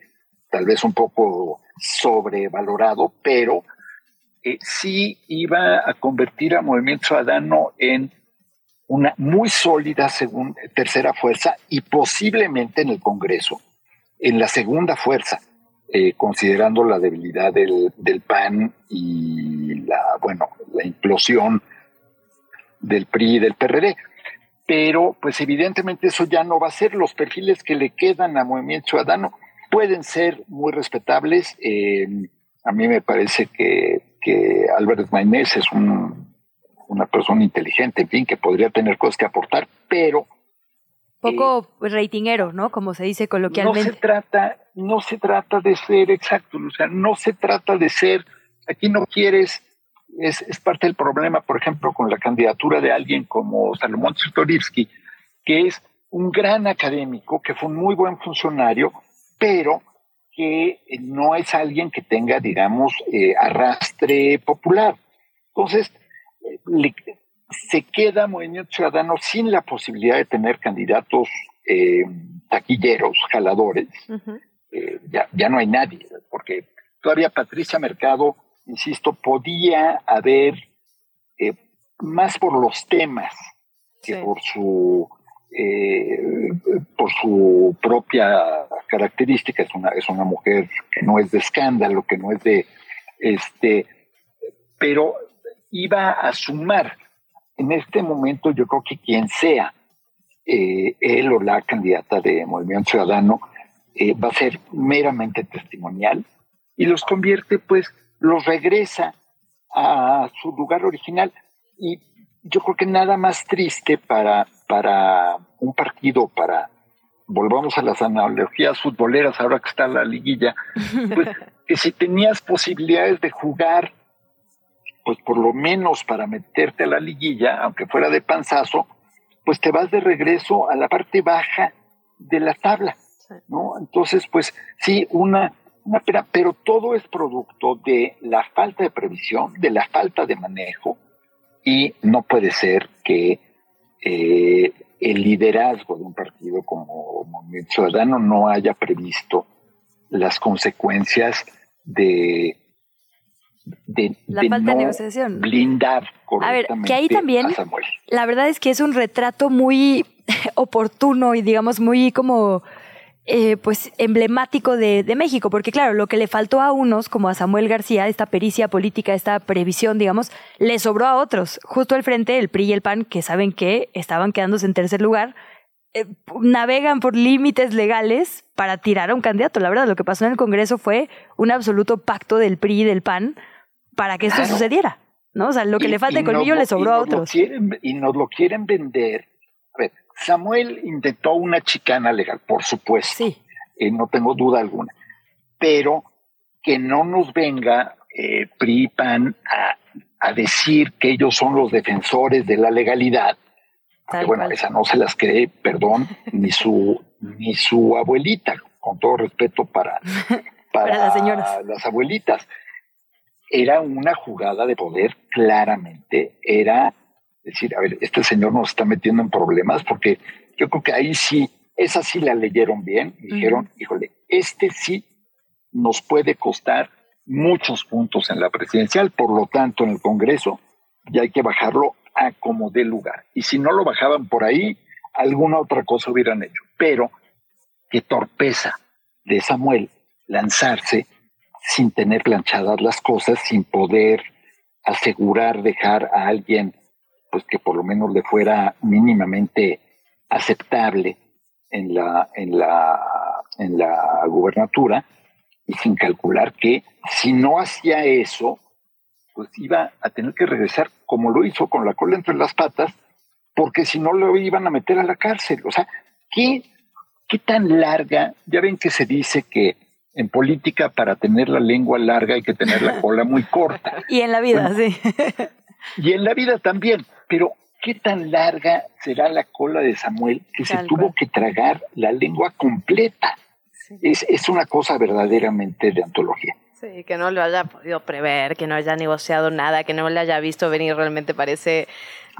tal vez un poco sobrevalorado, pero eh, sí iba a convertir a Movimiento Ciudadano en una muy sólida segunda, tercera fuerza y posiblemente en el Congreso, en la segunda fuerza, eh, considerando la debilidad del, del, PAN y la, bueno, la implosión del PRI y del PRD. Pero, pues evidentemente eso ya no va a ser. Los perfiles que le quedan a Movimiento Ciudadano pueden ser muy respetables. Eh, a mí me parece que, que Albert Maynés es una persona inteligente, en fin, que podría tener cosas que aportar, pero... Poco eh, ratingero, ¿no? Como se dice coloquialmente. No se trata, no se trata de ser exacto, o sea, no se trata de ser, aquí no quieres, es, es parte del problema, por ejemplo, con la candidatura de alguien como Salomón Tsutorivsky, que es un gran académico, que fue un muy buen funcionario, pero que no es alguien que tenga, digamos, eh, arrastre popular. Entonces, se queda Movimiento Ciudadano sin la posibilidad de tener candidatos eh, taquilleros, jaladores. Eh, ya, ya no hay nadie, porque todavía Patricia Mercado, insisto, podía haber, más por los temas que por su eh, por su propia característica, es una, es una mujer que no es de escándalo, que no es de, este, pero iba a sumar en este momento, yo creo que quien sea eh, él o la candidata de Movimiento Ciudadano, eh, va a ser meramente testimonial y los convierte, pues, los regresa a su lugar original. Y yo creo que nada más triste para, para un partido, para, volvamos a las analogías futboleras, ahora que está la liguilla, pues que si tenías posibilidades de jugar, pues por lo menos para meterte a la liguilla, aunque fuera de panzazo, pues te vas de regreso a la parte baja de la tabla, ¿no? Entonces, pues sí, una, una pena, pero todo es producto de la falta de previsión, de la falta de manejo, y no puede ser que eh, el liderazgo de un partido como Movimiento Ciudadano no haya previsto las consecuencias de, de, la falta de negociación. blindar a ver, que ahí también, la verdad es que es un retrato muy oportuno y digamos muy como eh, pues emblemático de, México, porque claro, lo que le faltó a unos, como a Samuel García, esta pericia política, esta previsión, digamos, le sobró a otros. Justo al frente, el PRI y el PAN, que saben que estaban quedándose en tercer lugar, eh, navegan por límites legales para tirar a un candidato. La verdad, lo que pasó en el Congreso fue un absoluto pacto del PRI y del PAN para que esto sucediera. ¿no? O sea, lo que le falta de colmillo le sobró a otros. y nos lo quieren vender Samuel intentó una chicana legal, por supuesto, sí. Eh, no tengo duda alguna, pero que no nos venga eh, PRIPAN a, decir que ellos son los defensores de la legalidad, porque bueno, esa no se las cree, perdón, ni su, ni su abuelita, con todo respeto para, para, las señoras. Las abuelitas. Era una jugada de poder, claramente, era decir, a ver, este señor nos está metiendo en problemas porque yo creo que ahí sí, esa sí la leyeron bien, dijeron, híjole, este sí nos puede costar muchos puntos en la presidencial, por lo tanto en el Congreso ya hay que bajarlo a como dé lugar. Y si no lo bajaban por ahí, alguna otra cosa hubieran hecho. Pero qué torpeza de Samuel lanzarse sin tener planchadas las cosas, sin poder asegurar dejar a alguien pues que por lo menos le fuera mínimamente aceptable en la, en la, en la gubernatura y sin calcular que si no hacía eso, pues iba a tener que regresar como lo hizo con la cola entre las patas, porque si no lo iban a meter a la cárcel. O sea, ¿qué, qué tan larga? Ya ven que se dice que en política para tener la lengua larga hay que tener la cola muy corta. Y en la vida, sí. Y en la vida también. Pero, ¿qué tan larga será la cola de Samuel que se tuvo que tragar la lengua completa? Es, es una cosa verdaderamente de antología. Sí, que no lo haya podido prever, que no haya negociado nada, que no le haya visto venir, realmente parece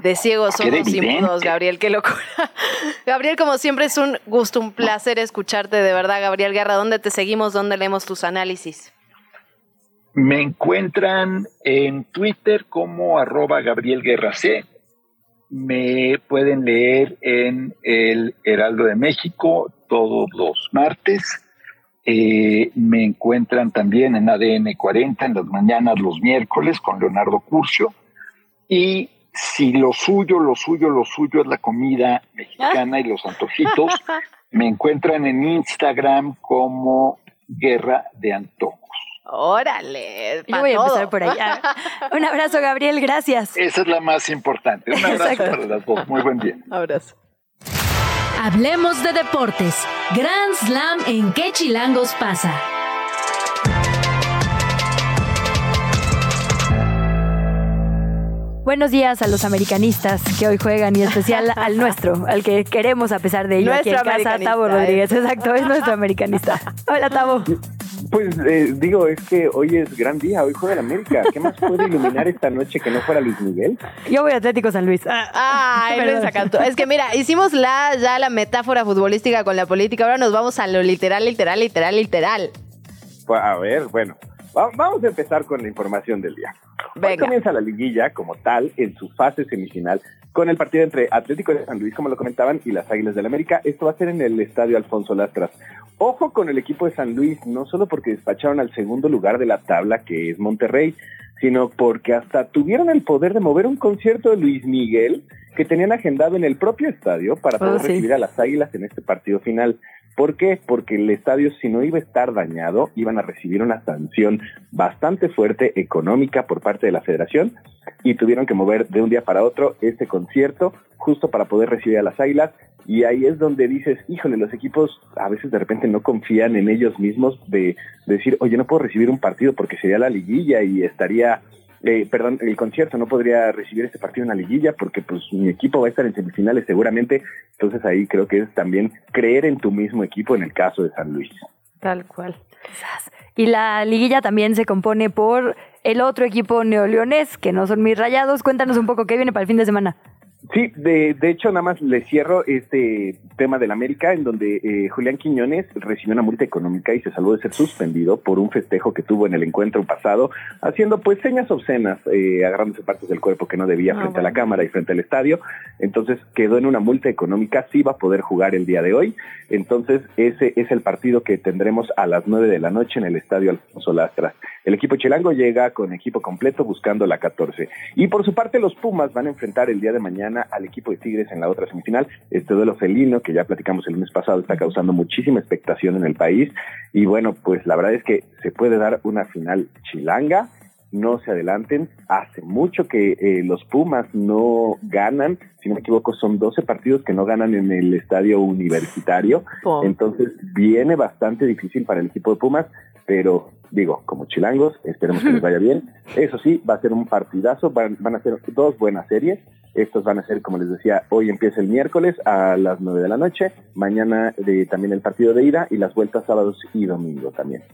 de ciegos ojos y mudos, Gabriel, qué locura. Gabriel, como siempre, es un gusto, un placer escucharte, de verdad, Gabriel Guerra. ¿Dónde te seguimos? ¿Dónde leemos tus análisis? Me encuentran en Twitter como arroba Gabriel Guerra C. Me pueden leer en el Heraldo de México todos los martes. Eh, me encuentran también en ADN 40 en las mañanas los miércoles con Leonardo Curcio. Y si lo suyo, lo suyo, lo suyo es la comida mexicana y los antojitos, me encuentran en Instagram como Guerra de Antojos. Órale. Yo voy a empezar por allá. Un abrazo, Gabriel, gracias. Esa es la más importante. Un abrazo para las dos. Muy buen día. Abrazo. Hablemos de deportes. Grand Slam en qué chilangos pasa. Buenos días a los americanistas que hoy juegan y en especial al nuestro, al que queremos a pesar de ello. Aquí en casa, Tavo ¿eh? Rodríguez, exacto, es nuestro americanista. Hola, Tavo. Pues eh, digo, es que hoy es gran día, hoy juega el América. ¿Qué más puede iluminar esta noche que no fuera Luis Miguel? Yo voy a Atlético San Luis. Luis Acantú. Es que mira, hicimos la, ya la metáfora futbolística con la política, ahora nos vamos a lo literal, literal, literal, literal. Pues, a ver, bueno, va- vamos a empezar con la información del día. Hoy comienza la liguilla como tal en su fase semifinal con el partido entre Atlético de San Luis, como lo comentaban, y las Águilas del América. Esto va a ser en el Estadio Alfonso Lastras. Ojo con el equipo de San Luis, no solo porque despacharon al segundo lugar de la tabla, que es Monterrey, sino porque hasta tuvieron el poder de mover un concierto de Luis Miguel que tenían agendado en el propio estadio para poder Oh, sí. recibir a las Águilas en este partido final. ¿Por qué? Porque el estadio, si no iba a estar dañado, iban a recibir una sanción bastante fuerte económica por parte de la federación y tuvieron que mover de un día para otro este concierto justo para poder recibir a las Águilas y ahí es donde dices, híjole, los equipos a veces de repente no confían en ellos mismos de, de decir, oye, no puedo recibir un partido porque sería la liguilla y estaría, eh, perdón, el concierto no podría recibir este partido en la liguilla porque pues mi equipo va a estar en semifinales seguramente, entonces ahí creo que es también creer en tu mismo equipo en el caso de San Luis. Tal cual. Y la liguilla también se compone por el otro equipo neoleonés, que no son mis rayados. Cuéntanos un poco qué viene para el fin de semana. Sí, de, de hecho, nada más le cierro este tema del América, en donde eh, Julián Quiñones recibió una multa económica y se salvó de ser suspendido por un festejo que tuvo en el encuentro pasado, haciendo pues señas obscenas, eh, agarrándose partes del cuerpo que no debía Ah, frente a la cámara y frente al estadio. Entonces quedó en una multa económica, sí va a poder jugar el día de hoy. Entonces ese es el partido que tendremos a las nueve de la noche en el estadio Alfonso Lastras. El equipo chilango llega con equipo completo buscando la 14. Y por su parte los Pumas van a enfrentar el día de mañana al equipo de Tigres en la otra semifinal. Este duelo felino que ya platicamos el lunes pasado está causando muchísima expectación en el país. Y bueno, pues la verdad es que se puede dar una final chilanga. No se adelanten. Hace mucho que eh, los Pumas no ganan. Si no me equivoco, son 12 partidos que no ganan en el estadio universitario. Oh. Entonces viene bastante difícil para el equipo de Pumas, pero digo, como chilangos, esperemos que les vaya bien. Eso sí, va a ser un partidazo, van, van a ser dos buenas series. Estos van a ser, como les decía, hoy empieza el miércoles a las 9 de la noche, mañana de, también el partido de ida y las vueltas sábados y domingo también.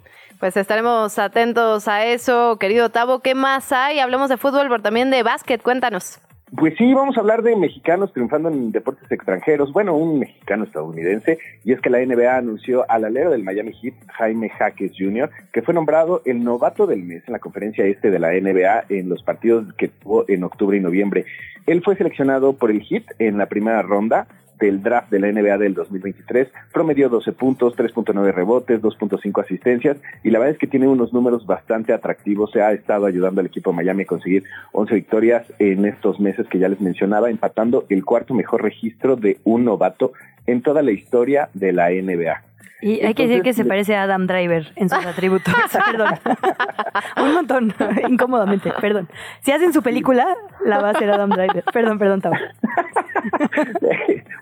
Pues estaremos atentos a eso, querido Tavo. ¿Qué más hay? Hablamos de fútbol, pero también de básquet. Cuéntanos. Pues sí, vamos a hablar de mexicanos triunfando en deportes extranjeros. Bueno, un mexicano estadounidense. Y es que la NBA anunció al alero del Miami Heat, Jaime Jaques Jr., que fue nombrado el novato del mes en la conferencia este de la NBA en los partidos que tuvo en octubre y noviembre. Él fue seleccionado por el Heat en la primera ronda del draft de la NBA del 2023, promedió 12 puntos, 3.9 rebotes, 2.5 asistencias y la verdad es que tiene unos números bastante atractivos, se ha estado ayudando al equipo de Miami a conseguir 11 victorias en estos meses que ya les mencionaba, empatando el cuarto mejor registro de un novato en toda la historia de la NBA. Y hay que decir que se parece a Adam Driver en sus atributos. perdón. Un montón, incómodamente, perdón. Si hacen su película, la va a hacer Adam Driver. Perdón, perdón, Tavo.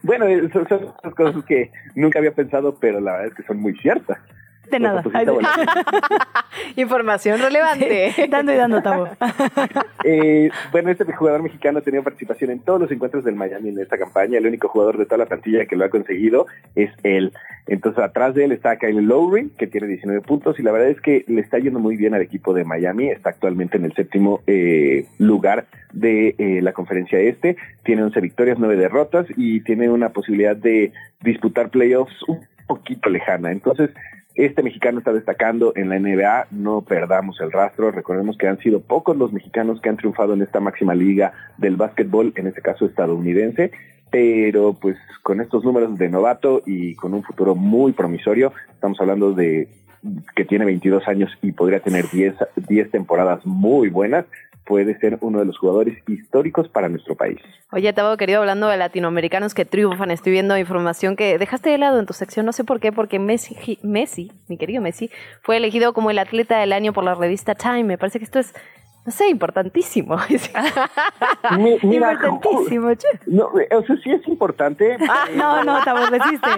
bueno, son, son cosas que nunca había pensado, pero la verdad es que son muy ciertas. De nada. Información relevante. dando y dando, Tavo. Eh, bueno, este jugador mexicano ha tenido participación en todos los encuentros del Miami en esta campaña. El único jugador de toda la plantilla que lo ha conseguido es él. Entonces, atrás de él está Kyle Lowry, que tiene 19 puntos, y la verdad es que le está yendo muy bien al equipo de Miami. Está actualmente en el séptimo eh, lugar de eh, la conferencia este. Tiene 11 victorias, 9 derrotas, y tiene una posibilidad de disputar playoffs un poquito lejana. Entonces, este mexicano está destacando en la NBA, no perdamos el rastro, recordemos que han sido pocos los mexicanos que han triunfado en esta máxima liga del básquetbol, en este caso estadounidense, pero pues con estos números de novato y con un futuro muy promisorio, estamos hablando de que tiene 22 años y podría tener 10, 10 temporadas muy buenas, puede ser uno de los jugadores históricos para nuestro país. Oye, Tavo, querido, hablando de latinoamericanos que triunfan, estoy viendo información que dejaste de lado en tu sección, no sé por qué, porque Messi, Messi, mi querido Messi, fue elegido como el atleta del año por la revista Time. Me parece que esto es No sé, importantísimo. Mi- mira, Importantísimo, che. No, o sea, sí es importante. Ah, no, no, te aborreciste.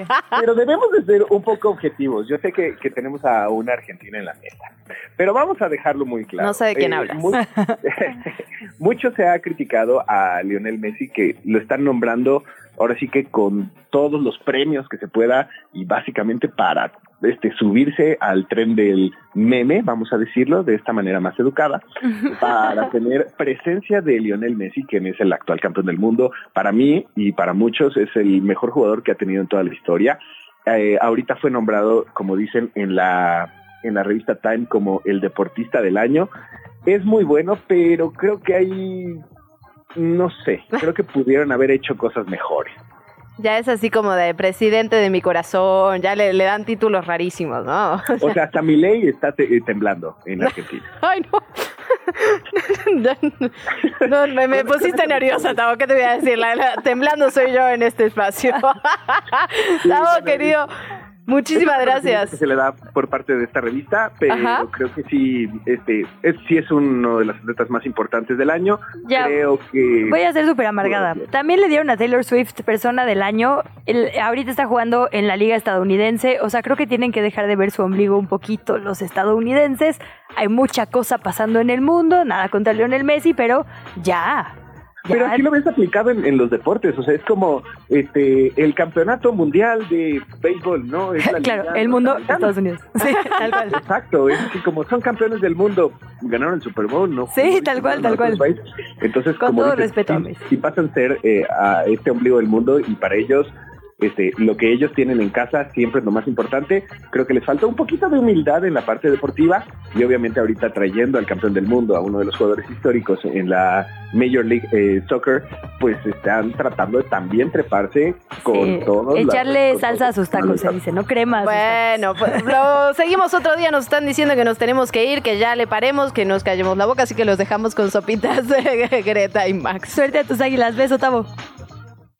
Pero debemos de ser un poco objetivos. Yo sé que, que tenemos a una Argentina en la mesa, pero vamos a dejarlo muy claro. No sé de quién Eh, hablas. mu- mucho se ha criticado a Lionel Messi que lo están nombrando ahora sí que con todos los premios que se pueda y básicamente para este subirse al tren del meme, vamos a decirlo de esta manera más educada, para tener presencia de Lionel Messi, quien es el actual campeón del mundo. Para mí y para muchos es el mejor jugador que ha tenido en toda la historia. Eh, ahorita fue nombrado, como dicen en la en la revista Time como el deportista del año. Es muy bueno, pero creo que hay no sé, creo que pudieron haber hecho cosas mejores. Ya es así como de presidente de mi corazón, ya le, le dan títulos rarísimos, ¿no? O sea, hasta Milei está te- eh, temblando en Argentina. Ay, no. No, no, me, me pusiste nerviosa, Tavo. ¿Qué te voy a decir? La- la- temblando soy yo en este espacio. Tavo, querido, muchísimas Es gracias. que se le da por parte de esta revista, pero Ajá. creo que sí, este, es, sí es uno de los atletas más importantes del año. Ya. Creo que Voy a ser súper amargada. También le dieron a Taylor Swift persona del año. El- ahorita está jugando en la liga estadounidense. O sea, creo que tienen que dejar de ver su ombligo un poquito los estadounidenses. Hay mucha cosa pasando en el mundo. Nada contra Lionel Messi, pero ya. Pero aquí lo ves aplicado en, en los deportes, o sea, es como este el campeonato mundial de béisbol, ¿no? Es la Claro, el mundo. Estados Unidos. Sí, tal cual. Exacto, es así como son campeones del mundo, ganaron el Super Bowl, ¿no? Sí, tal cual, tal cual. Entonces, Con como todo dices, respeto Messi. sí pasan a ser eh, a este ombligo del mundo y para ellos este, lo que ellos tienen en casa siempre es lo más importante. Creo que les falta un poquito de humildad en la parte deportiva y obviamente ahorita trayendo al campeón del mundo, a uno de los jugadores históricos en la Major League eh, Soccer, pues están tratando de también treparse con Sí, todos. Echarle salsa a sus tacos, se dice, no crema. Bueno, pues lo seguimos otro día. Nos están diciendo que nos tenemos que ir, que ya le paremos, que nos callemos la boca, así que los dejamos con sopitas de Greta y Max. Suerte a tus águilas. Beso, Tavo.